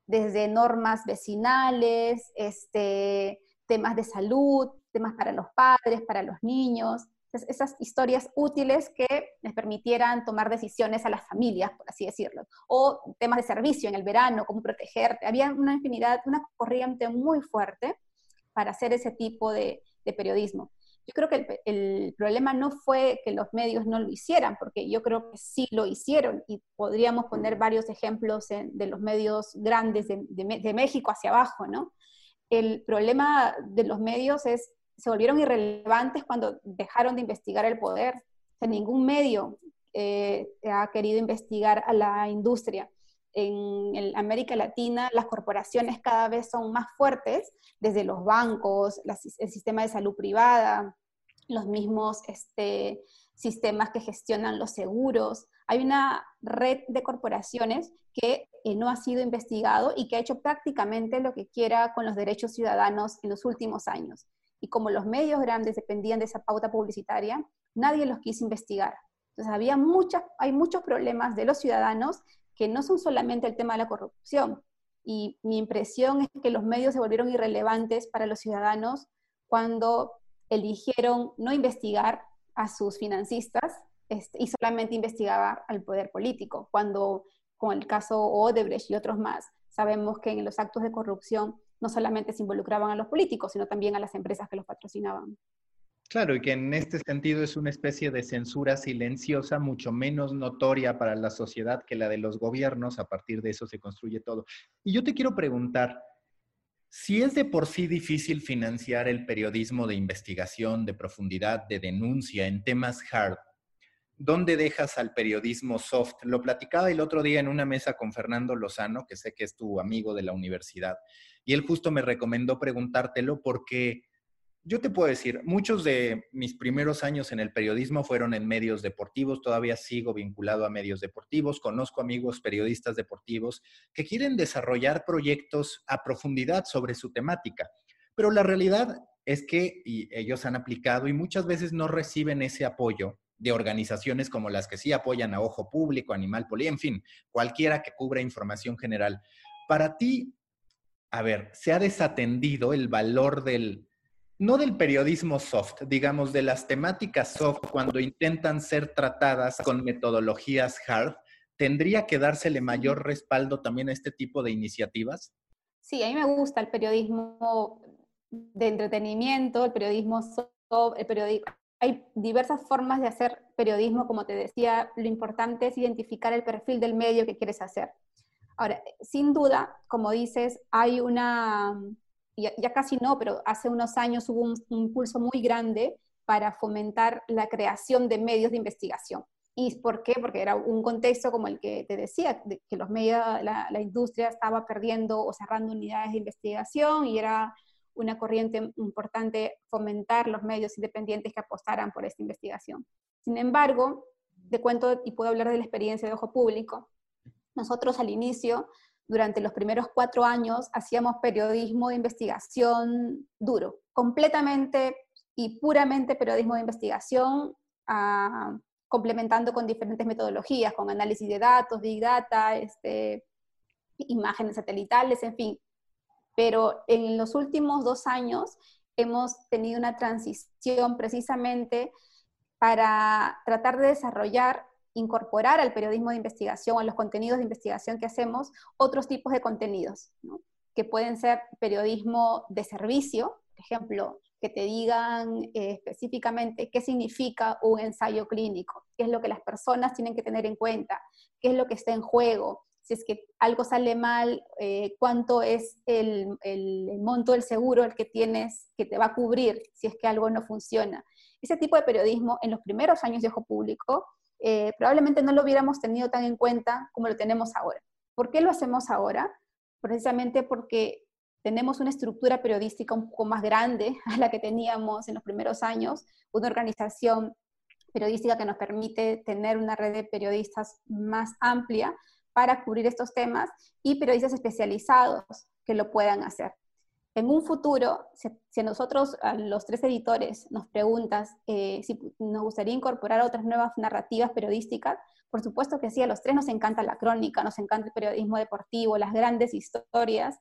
desde normas vecinales, este, temas de salud, temas para los padres, para los niños, esas historias útiles que les permitieran tomar decisiones a las familias, por así decirlo, o temas de servicio en el verano, cómo protegerte. Había una infinidad, una corriente muy fuerte para hacer ese tipo de periodismo. Yo creo que el, problema no fue que los medios no lo hicieran, porque yo creo que sí lo hicieron y podríamos poner varios ejemplos de los medios grandes de, México hacia abajo, ¿no? El problema de los medios es, se volvieron irrelevantes cuando dejaron de investigar el poder. O ningún medio eh, ha querido investigar a la industria en América Latina las corporaciones cada vez son más fuertes, desde los bancos, el sistema de salud privada, los mismos este, sistemas que gestionan los seguros. Hay una red de corporaciones que eh, no ha sido investigado y que ha hecho prácticamente lo que quiera con los derechos ciudadanos en los últimos años. Y como los medios grandes dependían de esa pauta publicitaria, nadie los quiso investigar. Entonces había muchas, hay muchos problemas de los ciudadanos que no son solamente el tema de la corrupción. Y mi impresión es que los medios se volvieron irrelevantes para los ciudadanos cuando eligieron no investigar a sus financistas este, y solamente investigaba al poder político, cuando con el caso Odebrecht y otros más, sabemos que en los actos de corrupción no solamente se involucraban a los políticos, sino también a las empresas que los patrocinaban. Claro, y que en este sentido es una especie de censura silenciosa, mucho menos notoria para la sociedad que la de los gobiernos. A partir de eso se construye todo. Y yo te quiero preguntar, si es de por sí difícil financiar el periodismo de investigación, de profundidad, de denuncia en temas hard, ¿dónde dejas al periodismo soft? Lo platicaba el otro día en una mesa con Fernando Lozano, que sé que es tu amigo de la universidad, y él justo me recomendó preguntártelo porque yo te puedo decir, muchos de mis primeros años en el periodismo fueron en medios deportivos, todavía sigo vinculado a medios deportivos, conozco amigos periodistas deportivos que quieren desarrollar proyectos a profundidad sobre su temática, pero la realidad es que ellos han aplicado y muchas veces no reciben ese apoyo de organizaciones como las que sí apoyan a Ojo Público, Animal Poli, en fin, cualquiera que cubra información general. Para ti, a ver, ¿se ha desatendido el valor del, no del periodismo soft, digamos, de las temáticas soft cuando intentan ser tratadas con metodologías hard, ¿tendría que dársele mayor respaldo también a este tipo de iniciativas? Sí, a mí me gusta el periodismo de entretenimiento, el periodismo soft, el periodismo... Hay diversas formas de hacer periodismo, como te decía, lo importante es identificar el perfil del medio que quieres hacer. Ahora, sin duda, como dices, hay una ya, casi no, pero hace unos años hubo un, impulso muy grande para fomentar la creación de medios de investigación. ¿Y por qué? Porque era un contexto como el que te decía, que los medios, la, la, industria estaba perdiendo o cerrando unidades de investigación y era una corriente importante fomentar los medios independientes que apostaran por esta investigación. Sin embargo, te cuento y puedo hablar de la experiencia de Ojo Público. Nosotros al inicio durante los primeros cuatro años hacíamos periodismo de investigación duro, completamente y puramente periodismo de investigación, ah, complementando con diferentes metodologías, con análisis de datos, big data, este, imágenes satelitales, en fin. Pero en los últimos dos años hemos tenido una transición precisamente para tratar de desarrollar incorporar al periodismo de investigación, a los contenidos de investigación que hacemos, otros tipos de contenidos, que pueden ser periodismo de servicio, por ejemplo, que te digan eh, específicamente qué significa un ensayo clínico, qué es lo que las personas tienen que tener en cuenta, qué es lo que está en juego, si es que algo sale mal, eh, cuánto es el, el, monto del seguro el que tienes que te va a cubrir si es que algo no funciona. Ese tipo de periodismo en los primeros años de Ojo Público eh, probablemente no lo hubiéramos tenido tan en cuenta como lo tenemos ahora. ¿Por qué lo hacemos ahora? Precisamente porque tenemos una estructura periodística un poco más grande a la que teníamos en los primeros años, una organización periodística que nos permite tener una red de periodistas más amplia para cubrir estos temas y periodistas especializados que lo puedan hacer en un futuro, si, a nosotros, a los tres editores, nos preguntas eh, si nos gustaría incorporar otras nuevas narrativas periodísticas, por supuesto que sí, a los tres nos encanta la crónica, nos encanta el periodismo deportivo, las grandes historias,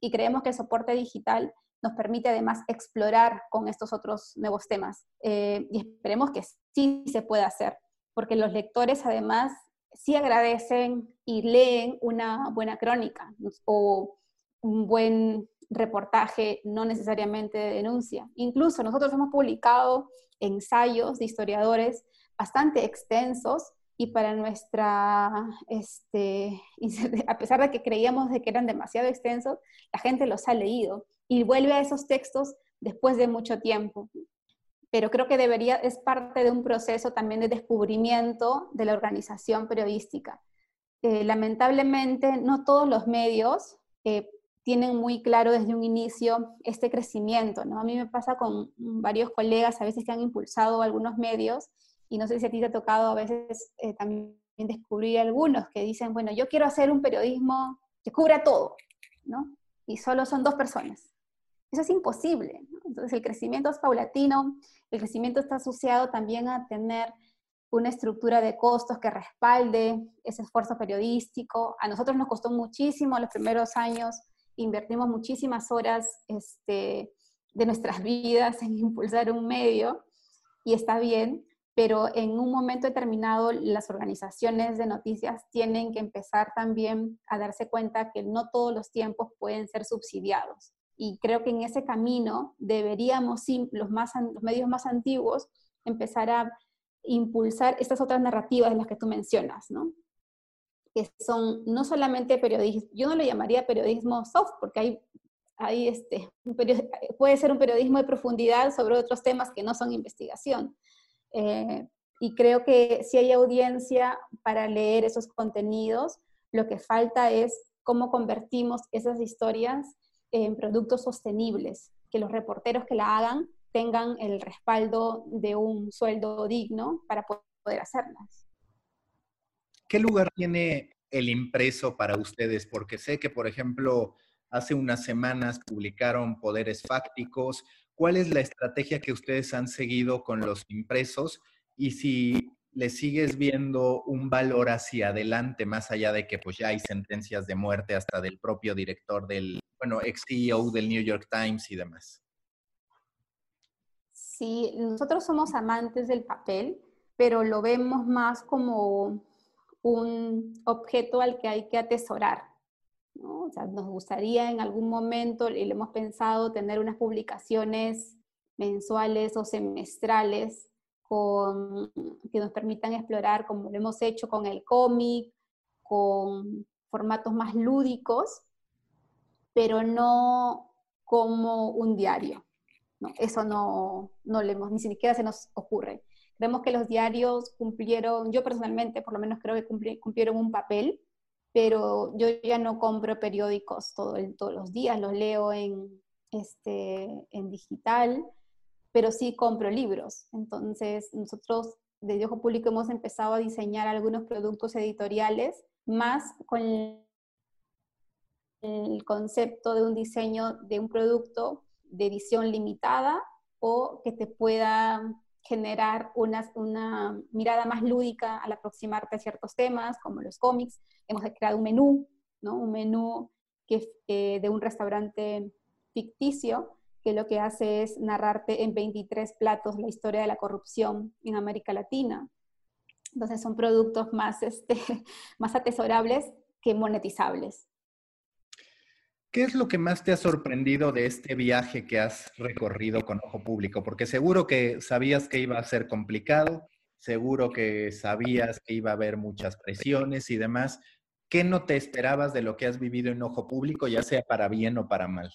y creemos que el soporte digital nos permite además explorar con estos otros nuevos temas. Eh, y esperemos que sí se pueda hacer, porque los lectores además sí agradecen y leen una buena crónica o un buen reportaje, no necesariamente de denuncia. Incluso nosotros hemos publicado ensayos de historiadores bastante extensos y para nuestra, este, a pesar de que creíamos de que eran demasiado extensos, la gente los ha leído y vuelve a esos textos después de mucho tiempo. Pero creo que debería, es parte de un proceso también de descubrimiento de la organización periodística. Eh, lamentablemente, no todos los medios eh, tienen muy claro desde un inicio este crecimiento, ¿no? A mí me pasa con varios colegas a veces que han impulsado algunos medios y no sé si a ti te ha tocado a veces eh, también descubrir algunos que dicen, bueno, yo quiero hacer un periodismo que cubra todo, ¿no? Y solo son dos personas. Eso es imposible. ¿no? Entonces el crecimiento es paulatino, el crecimiento está asociado también a tener una estructura de costos que respalde ese esfuerzo periodístico. A nosotros nos costó muchísimo los primeros años invertimos muchísimas horas este, de nuestras vidas en impulsar un medio y está bien, pero en un momento determinado las organizaciones de noticias tienen que empezar también a darse cuenta que no todos los tiempos pueden ser subsidiados. Y creo que en ese camino deberíamos, los, los medios más antiguos, empezar a impulsar estas otras narrativas de las que tú mencionas, ¿no? que son no solamente periodismo, yo no lo llamaría periodismo soft, porque hay este, puede ser un periodismo de profundidad sobre otros temas que no son investigación. Eh, y creo que si hay audiencia para leer esos contenidos, lo que falta es cómo convertimos esas historias en productos sostenibles, que los reporteros que la hagan tengan el respaldo de un sueldo digno para poder hacerlas. ¿Qué lugar tiene el impreso para ustedes? Porque sé que, por ejemplo, hace unas semanas publicaron Poderes Fácticos. ¿Cuál es la estrategia que ustedes han seguido con los impresos? Y si le sigues viendo un valor hacia adelante, más allá de que pues ya hay sentencias de muerte hasta del propio director del, bueno, ex CEO del New York Times y demás. Sí, nosotros somos amantes del papel, pero lo vemos más como un objeto al que hay que atesorar. ¿no? nos gustaría en algún momento, y lo hemos pensado, tener unas publicaciones mensuales o semestrales con, que nos permitan explorar, como lo hemos hecho con el cómic, con formatos más lúdicos, pero no, como un diario. Eso no, no leemos, ni siquiera se nos ocurre. Creemos que los diarios cumplieron, yo personalmente por lo menos creo que cumplieron un papel, pero yo ya no compro periódicos todo todos los días, los leo en, este, en digital, pero sí compro libros. Entonces, nosotros de Ojo Público hemos empezado a diseñar algunos productos editoriales más con el concepto de un diseño de un producto de edición limitada o que te pueda generar una, una mirada más lúdica al aproximarte a ciertos temas, como los cómics. Hemos creado un menú, ¿no? un menú que, eh, de un restaurante ficticio que lo que hace es narrarte en 23 platos la historia de la corrupción en América Latina. Entonces son productos más, este, más atesorables que monetizables. ¿Qué es lo que más te ha sorprendido de este viaje que has recorrido con Ojo Público? Porque seguro que sabías que iba a ser complicado, seguro que sabías que iba a haber muchas presiones y demás. ¿Qué no te esperabas de lo que has vivido en Ojo Público, ya sea para bien o para mal?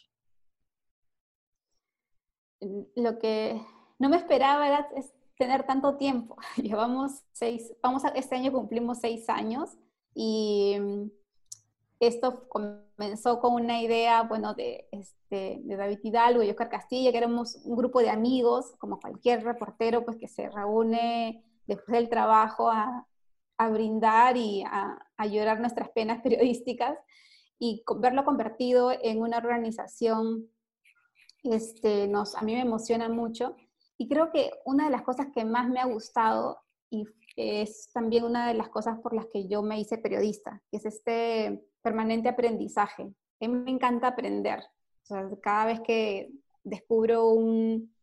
Lo que no me esperaba era es tener tanto tiempo. Llevamos seis, vamos a, este año cumplimos seis años y esto comenzó con una idea, bueno, de, este, de David Hidalgo y Oscar Castilla, que éramos un grupo de amigos, como cualquier reportero, pues que se reúne después del trabajo a, a brindar y a, a, llorar nuestras penas periodísticas y verlo convertido en una organización, este, nos, a mí me emociona mucho. Y creo que una de las cosas que más me ha gustado y es también una de las cosas por las que yo me hice periodista, es este permanente aprendizaje. A mí me encanta aprender. cada vez que descubro un,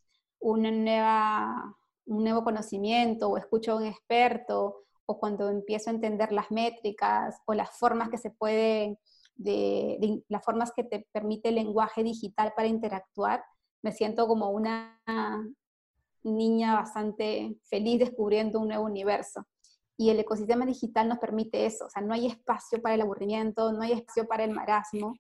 una nueva, un nuevo conocimiento o escucho a un experto o cuando empiezo a entender las métricas o las formas que se pueden, de, las formas que te permite el lenguaje digital para interactuar, me siento como una niña bastante feliz descubriendo un nuevo universo y el ecosistema digital nos permite eso, o sea, no hay espacio para el aburrimiento, no hay espacio para el marasmo,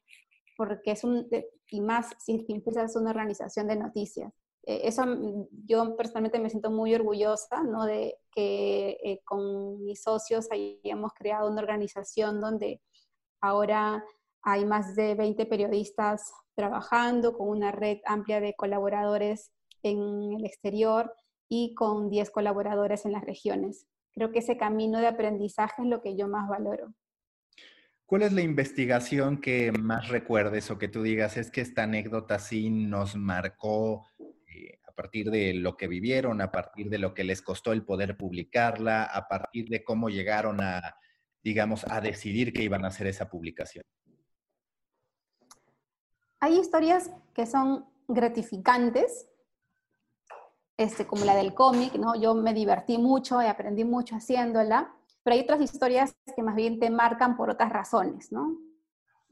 porque es un, y más si empiezas una organización de noticias. Eh, eso mm, yo personalmente me siento muy orgullosa, ¿no? De que eh, con mis socios hayamos creado una organización donde ahora hay más de 20 periodistas trabajando con una red amplia de colaboradores en el exterior y con 10 colaboradores en las regiones creo que ese camino de aprendizaje es lo que yo más valoro. ¿Cuál es la investigación que más recuerdes o que tú digas es que esta anécdota sí nos marcó eh, a partir de lo que vivieron, a partir de lo que les costó el poder publicarla, a partir de cómo llegaron a, digamos, a decidir que iban a hacer esa publicación? Hay historias que son gratificantes este, como la del cómic, ¿no? Yo me divertí mucho y aprendí mucho haciéndola, pero hay otras historias que más bien te marcan por otras razones, ¿no?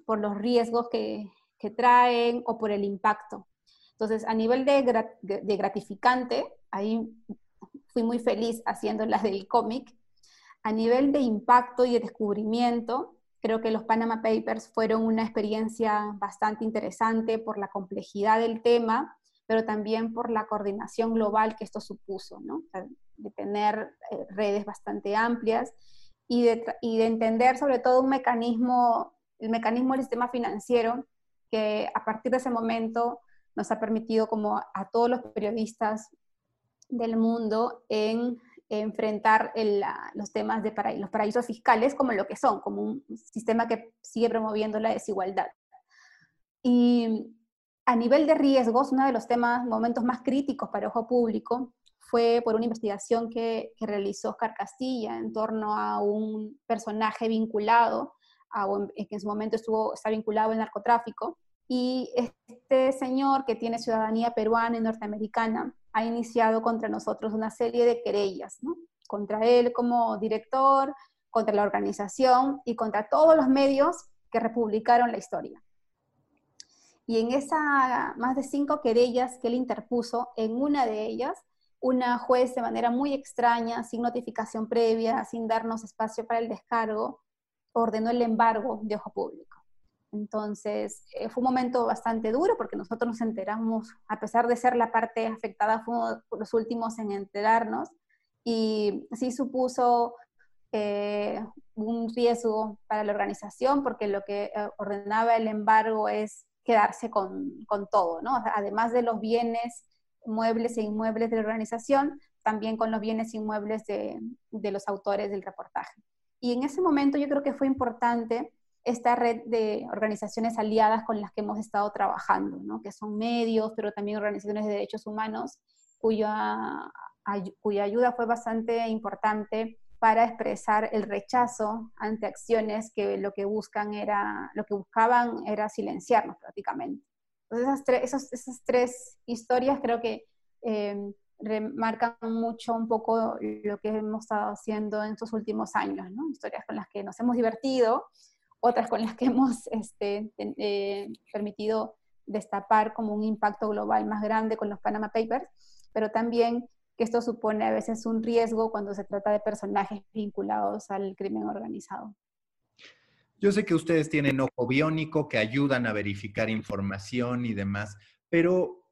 Por los riesgos que, que traen o por el impacto. Entonces, a nivel de, de gratificante, ahí fui muy feliz haciendo las del cómic. A nivel de impacto y de descubrimiento, creo que los Panama Papers fueron una experiencia bastante interesante por la complejidad del tema pero también por la coordinación global que esto supuso, ¿no? de tener eh, redes bastante amplias y de, y de entender sobre todo un mecanismo, el mecanismo del sistema financiero que a partir de ese momento nos ha permitido como a todos los periodistas del mundo en enfrentar los temas de los paraísos fiscales como lo que son, como un sistema que sigue promoviendo la desigualdad. Y a nivel de riesgos, uno de los temas, momentos más críticos para ojo público fue por una investigación que, realizó Oscar Castilla en torno a un personaje vinculado, que en su momento estuvo, está vinculado al narcotráfico, y este señor que tiene ciudadanía peruana y norteamericana ha iniciado contra nosotros una serie de querellas, contra él como director, contra la organización y contra todos los medios que republicaron la historia. Y en esa más de cinco querellas que él interpuso, en una de ellas, una juez de manera muy extraña, sin notificación previa, sin darnos espacio para el descargo, ordenó el embargo de ojo público. Entonces, eh, fue un momento bastante duro porque nosotros nos enteramos, a pesar de ser la parte afectada, fuimos los últimos en enterarnos y sí supuso eh, un riesgo para la organización porque lo que eh, ordenaba el embargo es quedarse con, con todo, ¿no? Además de los bienes muebles e inmuebles de la organización, también con los bienes inmuebles de, de los autores del reportaje. Y en ese momento yo creo que fue importante esta red de organizaciones aliadas con las que hemos estado trabajando, ¿no? que son medios, pero también organizaciones de derechos humanos, cuya, cuya ayuda fue bastante importante para expresar el rechazo ante acciones que lo que buscan era, lo que buscaban era silenciarnos prácticamente. Entonces esas tres, esas tres historias creo que eh, remarcan mucho un poco lo que hemos estado haciendo en estos últimos años, ¿no? Historias con las que nos hemos divertido, otras con las que hemos este, eh, permitido destapar como un impacto global más grande con los Panama Papers, pero también que esto supone a veces un riesgo cuando se trata de personajes vinculados al crimen organizado. Yo sé que ustedes tienen ojo biónico, que ayudan a verificar información y demás, pero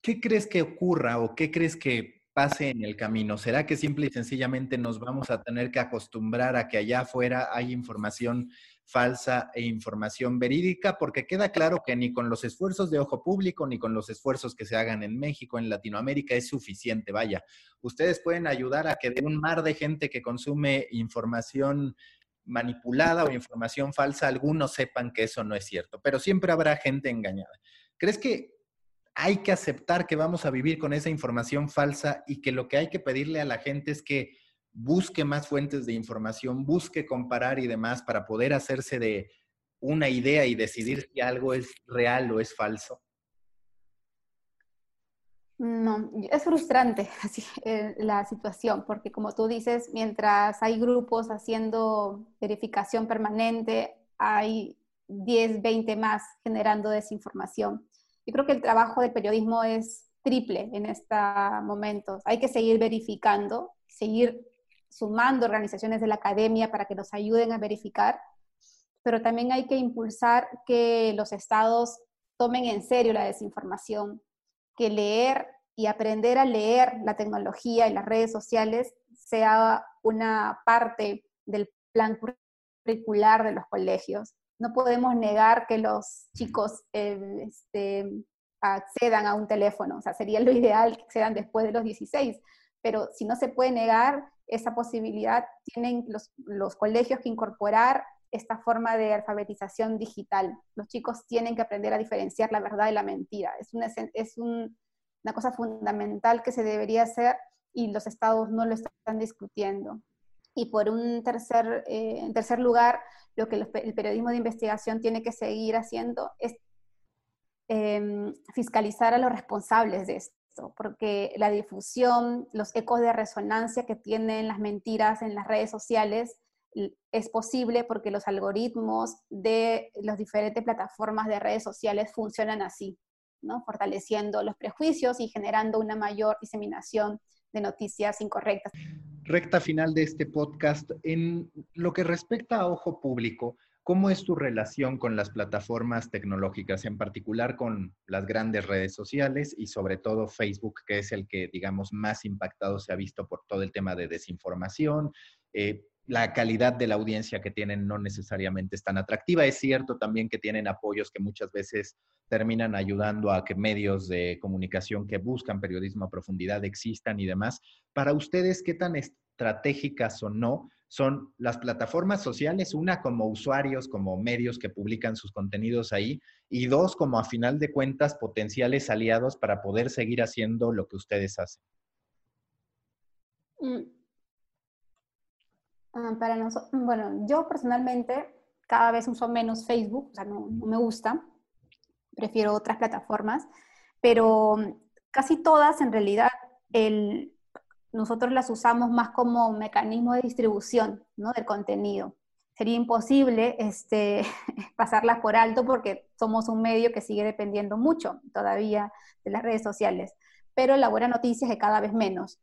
¿qué crees que ocurra o qué crees que pase en el camino? ¿Será que simple y sencillamente nos vamos a tener que acostumbrar a que allá afuera hay información falsa e información verídica? Porque queda claro que ni con los esfuerzos de ojo público, ni con los esfuerzos que se hagan en México, en Latinoamérica, es suficiente. Vaya, ustedes pueden ayudar a que de un mar de gente que consume información manipulada o información falsa, algunos sepan que eso no es cierto, pero siempre habrá gente engañada. ¿Crees que hay que aceptar que vamos a vivir con esa información falsa y que lo que hay que pedirle a la gente es que busque más fuentes de información, busque comparar y demás para poder hacerse de una idea y decidir si algo es real o es falso? No, es frustrante así, eh, la situación, porque como tú dices, mientras hay grupos haciendo verificación permanente, hay 10, 20 más generando desinformación. Yo creo que el trabajo del periodismo es triple en este momento. Hay que seguir verificando, seguir sumando organizaciones de la academia para que nos ayuden a verificar, pero también hay que impulsar que los estados tomen en serio la desinformación, que leer y aprender a leer la tecnología y las redes sociales sea una parte del plan curricular de los colegios. No podemos negar que los chicos eh, este, accedan a un teléfono, o sea, sería lo ideal que accedan después de los 16, pero si no se puede negar esa posibilidad, tienen los, colegios que incorporar esta forma de alfabetización digital. Los chicos tienen que aprender a diferenciar la verdad de la mentira. Es una, es una cosa fundamental que se debería hacer y los estados no lo están discutiendo. Y por un tercer, eh, tercer lugar, lo que el periodismo de investigación tiene que seguir haciendo es em, fiscalizar a los responsables de esto, porque la difusión, los ecos de resonancia que tienen las mentiras en las redes sociales es posible porque los algoritmos de las diferentes plataformas de redes sociales funcionan así, ¿no? fortaleciendo los prejuicios y generando una mayor diseminación de noticias incorrectas recta final de este podcast. En lo que respecta a ojo público, ¿cómo es tu relación con las plataformas tecnológicas, en particular con las grandes redes sociales y sobre todo Facebook, que es el que, digamos, más impactado se ha visto por todo el tema de desinformación? Eh, la calidad de la audiencia que tienen no necesariamente es tan atractiva. Es cierto también que tienen apoyos que muchas veces terminan ayudando a que medios de comunicación que buscan periodismo a profundidad existan y demás. Para ustedes, ¿qué tan estratégicas o no son las plataformas sociales? Una, como usuarios, como medios que publican sus contenidos ahí, y dos, como a final de cuentas, potenciales aliados para poder seguir haciendo lo que ustedes hacen. Mm, Ah, para nosotros, bueno, yo personalmente cada vez uso menos Facebook, o sea, no, me gusta, prefiero otras plataformas, pero casi todas en realidad el, nosotros las usamos más como mecanismo de distribución ¿no? del contenido. Sería imposible este, pasarlas por alto porque somos un medio que sigue dependiendo mucho todavía de las redes sociales. Pero la buena noticia es que cada vez menos.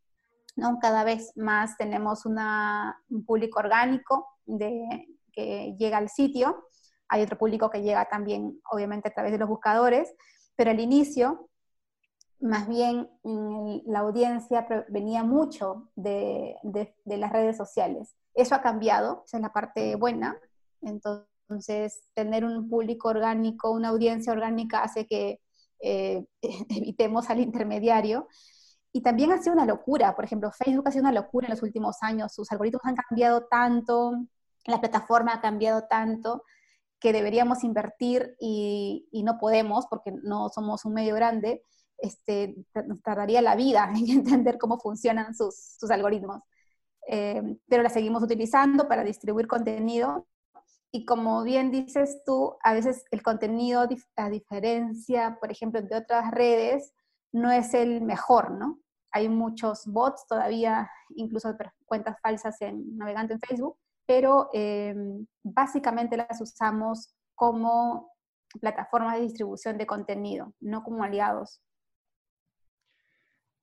¿no? Cada vez más tenemos un público orgánico de, que llega al sitio. hay otro público que llega también, obviamente, a través de los buscadores, pero al inicio, más bien la audiencia venía mucho de, de, las redes sociales. Eso ha cambiado, esa es la parte buena. Entonces, tener un público orgánico, una audiencia orgánica hace que eh, evitemos al intermediario. Y también ha sido una locura, por ejemplo, Facebook ha sido una locura en los últimos años, sus algoritmos han cambiado tanto, la plataforma ha cambiado tanto, que deberíamos invertir y, no podemos porque no somos un medio grande, este, tardaría la vida en entender cómo funcionan sus, algoritmos. Eh, pero la seguimos utilizando para distribuir contenido y como bien dices tú, a veces el contenido, a diferencia, por ejemplo, de otras redes, no es el mejor, ¿no? Hay muchos bots todavía, incluso cuentas falsas en navegante en Facebook, pero em, básicamente las usamos como plataformas de distribución de contenido, no como aliados.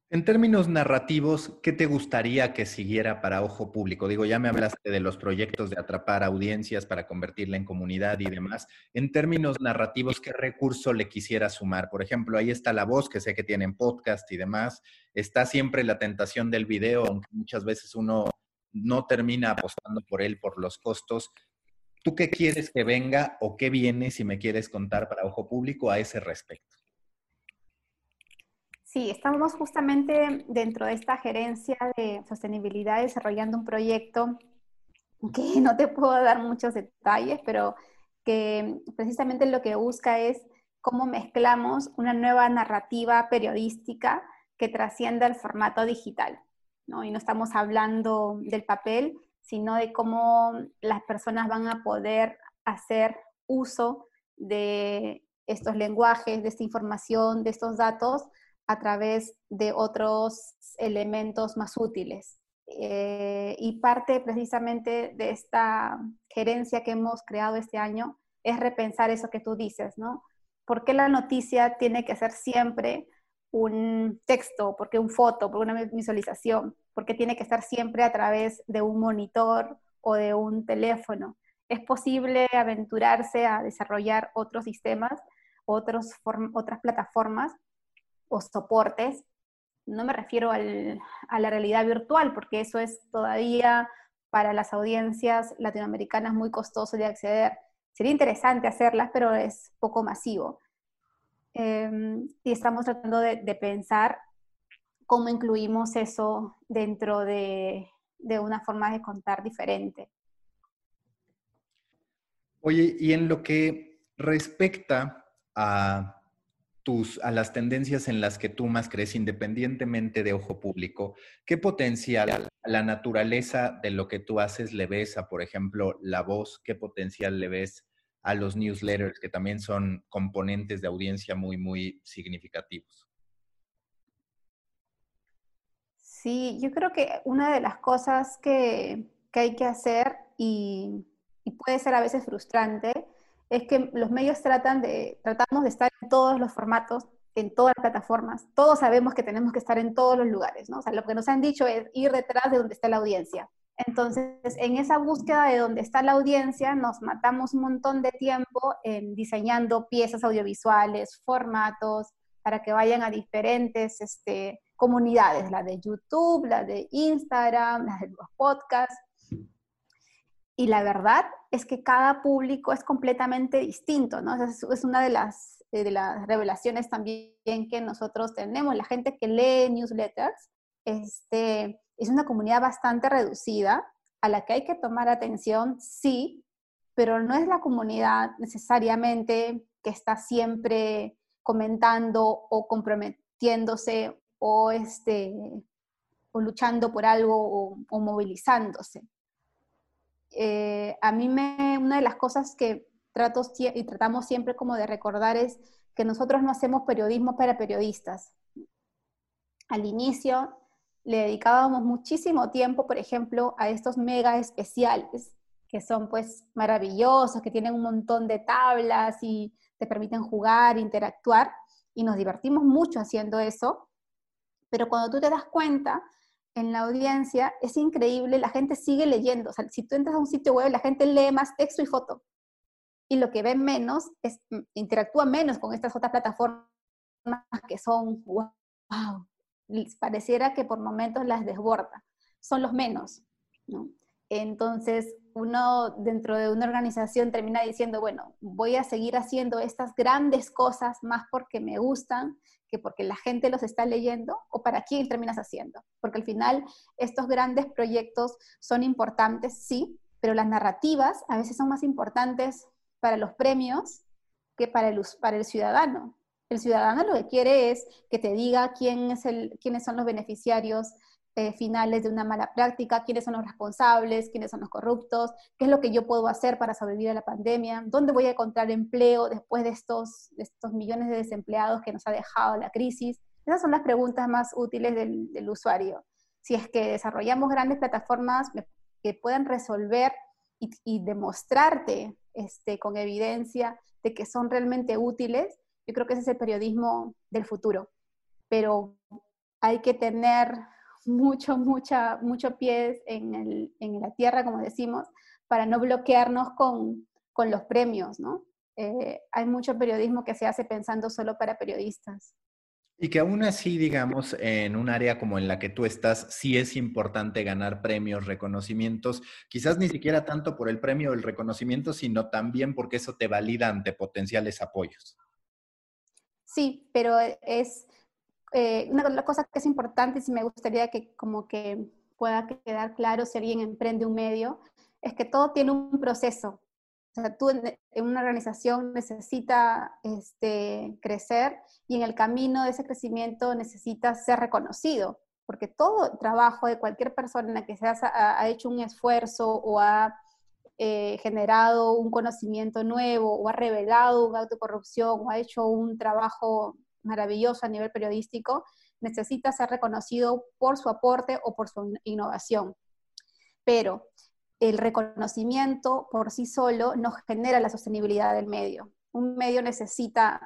En términos narrativos, ¿qué te gustaría que siguiera para ojo público? Digo, ya me hablaste de los proyectos de atrapar audiencias para convertirla en comunidad y demás. En términos narrativos, ¿qué recurso le quisiera sumar? Por ejemplo, ahí está la voz, que sé que tienen podcast y demás. Está siempre la tentación del video, aunque muchas veces uno no termina apostando por él por los costos. ¿Tú qué quieres que venga o qué viene, si me quieres contar para ojo público, a ese respecto? Sí, estamos justamente dentro de esta gerencia de sostenibilidad desarrollando un proyecto que no te puedo dar muchos detalles, pero que precisamente lo que busca es cómo mezclamos una nueva narrativa periodística que trascienda el formato digital. ¿no? Y no estamos hablando del papel, sino de cómo las personas van a poder hacer uso de estos lenguajes, de esta información, de estos datos a través de otros elementos más útiles. Eh, y parte precisamente de esta gerencia que hemos creado este año es repensar eso que tú dices, ¿no? ¿Por qué la noticia tiene que ser siempre un texto, por qué un foto, por una visualización? ¿Por qué tiene que estar siempre a través de un monitor o de un teléfono? Es posible aventurarse a desarrollar otros sistemas, otros otras plataformas o soportes. No me refiero a la realidad virtual, porque eso es todavía para las audiencias latinoamericanas muy costoso de acceder. Sería interesante hacerlas, pero es poco masivo. Em, y estamos tratando de, pensar cómo incluimos eso dentro de, de una forma de contar diferente. Oye, y en lo que respecta a a las tendencias en las que tú más crees, independientemente de ojo público, ¿qué potencial la naturaleza de lo que tú haces le ves a, por ejemplo, la voz? ¿Qué potencial le ves a los newsletters, que también son componentes de audiencia muy, muy significativos? Sí, yo creo que una de las cosas que, hay que hacer y puede ser a veces frustrante, es que los medios tratan de, tratamos de estar en todos los formatos, en todas las plataformas. Todos sabemos que tenemos que estar en todos los lugares, ¿no? O sea, lo que nos han dicho es ir detrás de donde está la audiencia. Entonces, en esa búsqueda de donde está la audiencia, nos matamos un montón de tiempo en diseñando piezas audiovisuales, formatos, para que vayan a diferentes este, comunidades, la de YouTube, la de Instagram, la de los podcasts. Y la verdad es que cada público es completamente distinto, ¿no? Es, una de las, eh, de las revelaciones también que nosotros tenemos. La gente que lee newsletters este, es una comunidad bastante reducida a la que hay que tomar atención, sí, pero no es la comunidad necesariamente que está siempre comentando o comprometiéndose o, este, o luchando por algo o movilizándose. Eh, a mí me, una de las cosas que tratamos siempre como de recordar es que nosotros no hacemos periodismo para periodistas. Al inicio le dedicábamos muchísimo tiempo, por ejemplo, a estos mega especiales, que son pues maravillosos, que tienen un montón de tablas y te permiten jugar, interactuar, y nos divertimos mucho haciendo eso, pero cuando tú te das cuenta, en la audiencia es increíble, la gente sigue leyendo. O sea, si tú entras a un sitio web, la gente lee más texto y foto. y lo que ven menos es, mm, interactúa menos con estas otras plataformas que son, wow, pareciera que por momentos las desborda, son los menos, ¿no? Entonces, uno dentro de una organización termina diciendo, bueno, voy a seguir haciendo estas grandes cosas más porque me gustan que porque la gente los está leyendo o para quién terminas haciendo. Porque al final estos grandes proyectos son importantes, sí, pero las narrativas a veces son más importantes para los premios que para el, para el ciudadano. El ciudadano lo que quiere es que te diga quién es el, quiénes son los beneficiarios eh, finales de una mala práctica, quiénes son los responsables, quiénes son los corruptos, qué es lo que yo puedo hacer para sobrevivir a la pandemia, dónde voy a encontrar empleo después de estos, estos millones de desempleados que nos ha dejado la crisis. Esas son las preguntas más útiles del, usuario. Si es que desarrollamos grandes plataformas que puedan resolver y, demostrarte este, con evidencia de que son realmente útiles, yo creo que ese es el periodismo del futuro. Pero hay que tener mucho, mucha, mucho pies en, la tierra, como decimos, para no bloquearnos con, los premios, ¿no? Eh, hay mucho periodismo que se hace pensando solo para periodistas. Y que aún así, digamos, en un área como en la que tú estás, sí es importante ganar premios, reconocimientos, quizás ni siquiera tanto por el premio o el reconocimiento, sino también porque eso te valida ante potenciales apoyos. Sí, pero es, eh, una de las cosas que es importante y me gustaría que como que pueda quedar claro si alguien emprende un medio, es que todo tiene un proceso. O sea, tú en, una organización necesitas este, crecer y en el camino de ese crecimiento necesitas ser reconocido, porque todo trabajo de cualquier persona que se ha, ha hecho un esfuerzo o ha eh, generado un conocimiento nuevo o ha revelado una autocorrupción o ha hecho un trabajo maravilloso a nivel periodístico, necesita ser reconocido por su aporte o por su innovación. Pero el reconocimiento por sí solo no genera la sostenibilidad del medio. Un medio necesita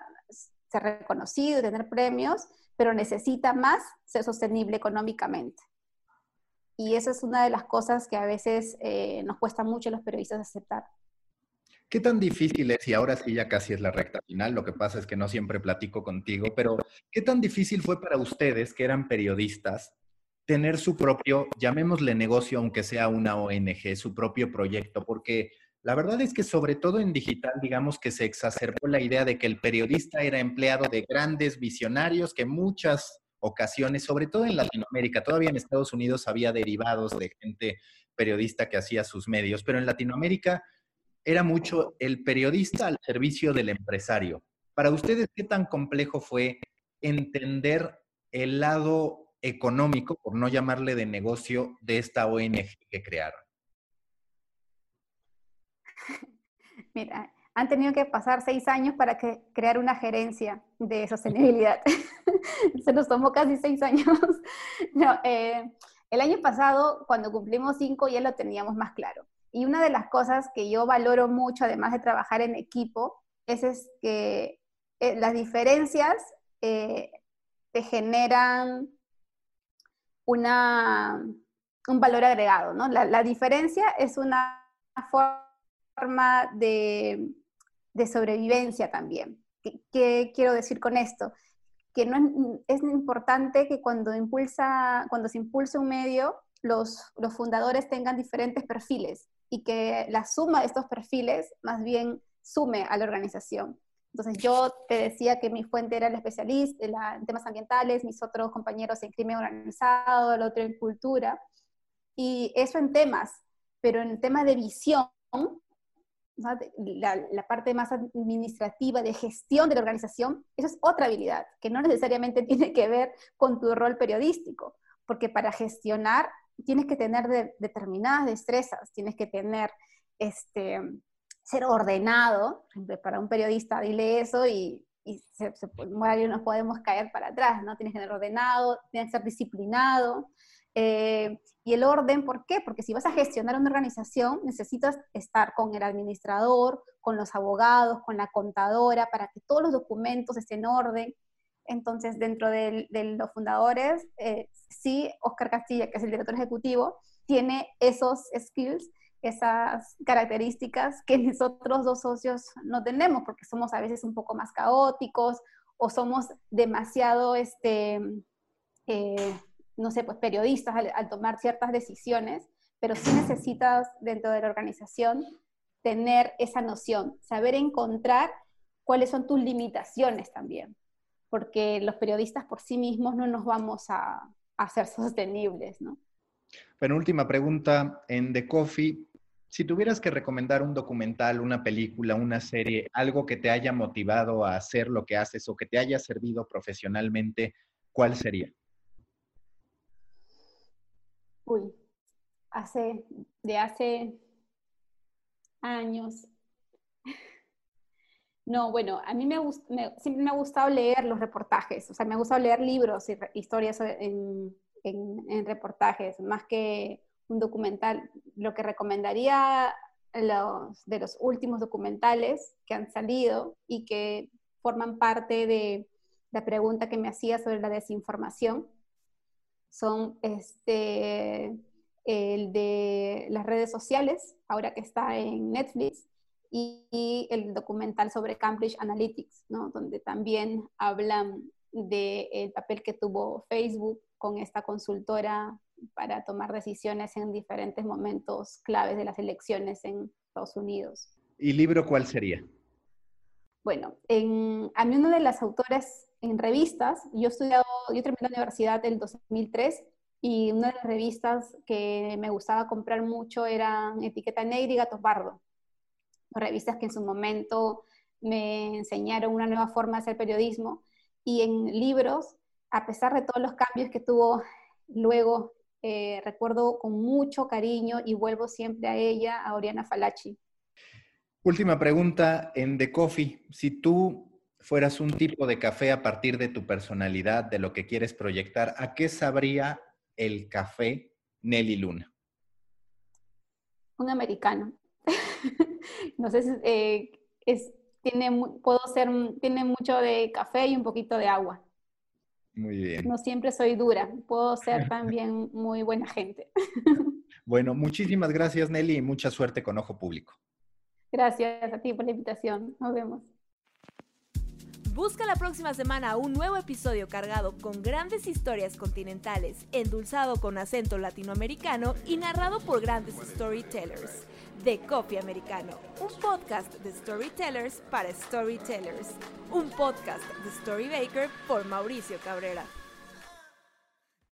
ser reconocido, tener premios, pero necesita más ser sostenible económicamente. Y esa es una de las cosas que a veces eh, nos cuesta mucho a los periodistas aceptar. ¿Qué tan difícil es, y ahora sí ya casi es la recta final, lo que pasa es que no siempre platico contigo, pero ¿qué tan difícil fue para ustedes que eran periodistas tener su propio, llamémosle negocio, aunque sea una ONG, su propio proyecto? Porque la verdad es que sobre todo en digital, digamos que se exacerbó la idea de que el periodista era empleado de grandes visionarios que muchas ocasiones, sobre todo en Latinoamérica, todavía en Estados Unidos había derivados de gente periodista que hacía sus medios, pero en Latinoamérica era mucho el periodista al servicio del empresario. Para ustedes, ¿qué tan complejo fue entender el lado económico, por no llamarle de negocio, de esta ONG que crearon? Mira, han tenido que pasar seis años para que, crear una gerencia de sostenibilidad. Se nos tomó casi seis años. No, eh, el año pasado, cuando cumplimos cinco, ya lo teníamos más claro. Y una de las cosas que yo valoro mucho, además de trabajar en equipo, es, que eh, las diferencias eh, te generan una, un valor agregado, ¿no? La, diferencia es una forma de, sobrevivencia también. ¿Qué, quiero decir con esto? Que no es, es importante que cuando, impulsa, cuando se impulsa un medio, los, los fundadores tengan diferentes perfiles y que la suma de estos perfiles más bien sume a la organización. Entonces yo te decía que mi fuente era el especialista en temas ambientales, mis otros compañeros en crimen organizado, el otro en cultura, y eso en temas, pero en temas de visión, la, la, parte más administrativa de gestión de la organización, eso es otra habilidad, que no necesariamente tiene que ver con tu rol periodístico, porque para gestionar tienes que tener determinadas destrezas, tienes que tener, este, ser ordenado, para un periodista dile eso y, y se, podemos caer para atrás, ¿no? Tienes que ser ordenado, tienes que ser disciplinado. Eh, y el orden, ¿por qué? Porque si vas a gestionar una organización, necesitas estar con el administrador, con los abogados, con la contadora, para que todos los documentos estén en orden. Entonces, dentro de, los fundadores, eh, sí, Oscar Castilla, que es el director ejecutivo, tiene esos skills esas características que nosotros dos socios no tenemos, porque somos a veces un poco más caóticos o somos demasiado, este, eh, no sé, pues periodistas al, tomar ciertas decisiones, pero sí necesitas dentro de la organización tener esa noción, saber encontrar cuáles son tus limitaciones también, porque los periodistas por sí mismos no nos vamos a, a ser sostenibles, ¿no? Penúltima pregunta, en The Coffee, si tuvieras que recomendar un documental, una película, una serie, algo que te haya motivado a hacer lo que haces o que te haya servido profesionalmente, ¿cuál sería? Uy, hace, de hace años. No, bueno, a mí me, siempre me ha gustado leer los reportajes, o sea, me ha gustado leer libros y historias en, reportajes, más que un documental. Lo que recomendaría los, de los últimos documentales que han salido y que forman parte de la pregunta que me hacía sobre la desinformación son este, el de las redes sociales, ahora que está en Netflix, y, el documental sobre Cambridge Analytics, ¿no? donde también hablan del papel que tuvo Facebook con esta consultora para tomar decisiones en diferentes momentos claves de las elecciones en Estados Unidos. ¿Y libro cuál sería? Bueno, en, a mí una de las autores en revistas, yo he estudiado, yo terminé la universidad en 2003 y una de las revistas que me gustaba comprar mucho eran Etiqueta Negra y Gatos Bardo, revistas que en su momento me enseñaron una nueva forma de hacer periodismo y en libros, a pesar de todos los cambios que tuvo luego eh, recuerdo con mucho cariño y vuelvo siempre a ella, a Oriana Falachi. Última pregunta en The Coffee. Si tú fueras un tipo de café a partir de tu personalidad, de lo que quieres proyectar, ¿a qué sabría el café Nelly Luna? Un americano. no sé si eh, es, tiene, puedo ser, tiene mucho de café y un poquito de agua. Muy bien. No siempre soy dura, puedo ser también muy buena gente. Bueno, muchísimas gracias Nelly y mucha suerte con Ojo Público. Gracias a ti por la invitación. Nos vemos. Busca la próxima semana un nuevo episodio cargado con grandes historias continentales, endulzado con acento latinoamericano y narrado por grandes storytellers. De Coffee Americano, un podcast de storytellers para storytellers. Un podcast de Storybaker por Mauricio Cabrera.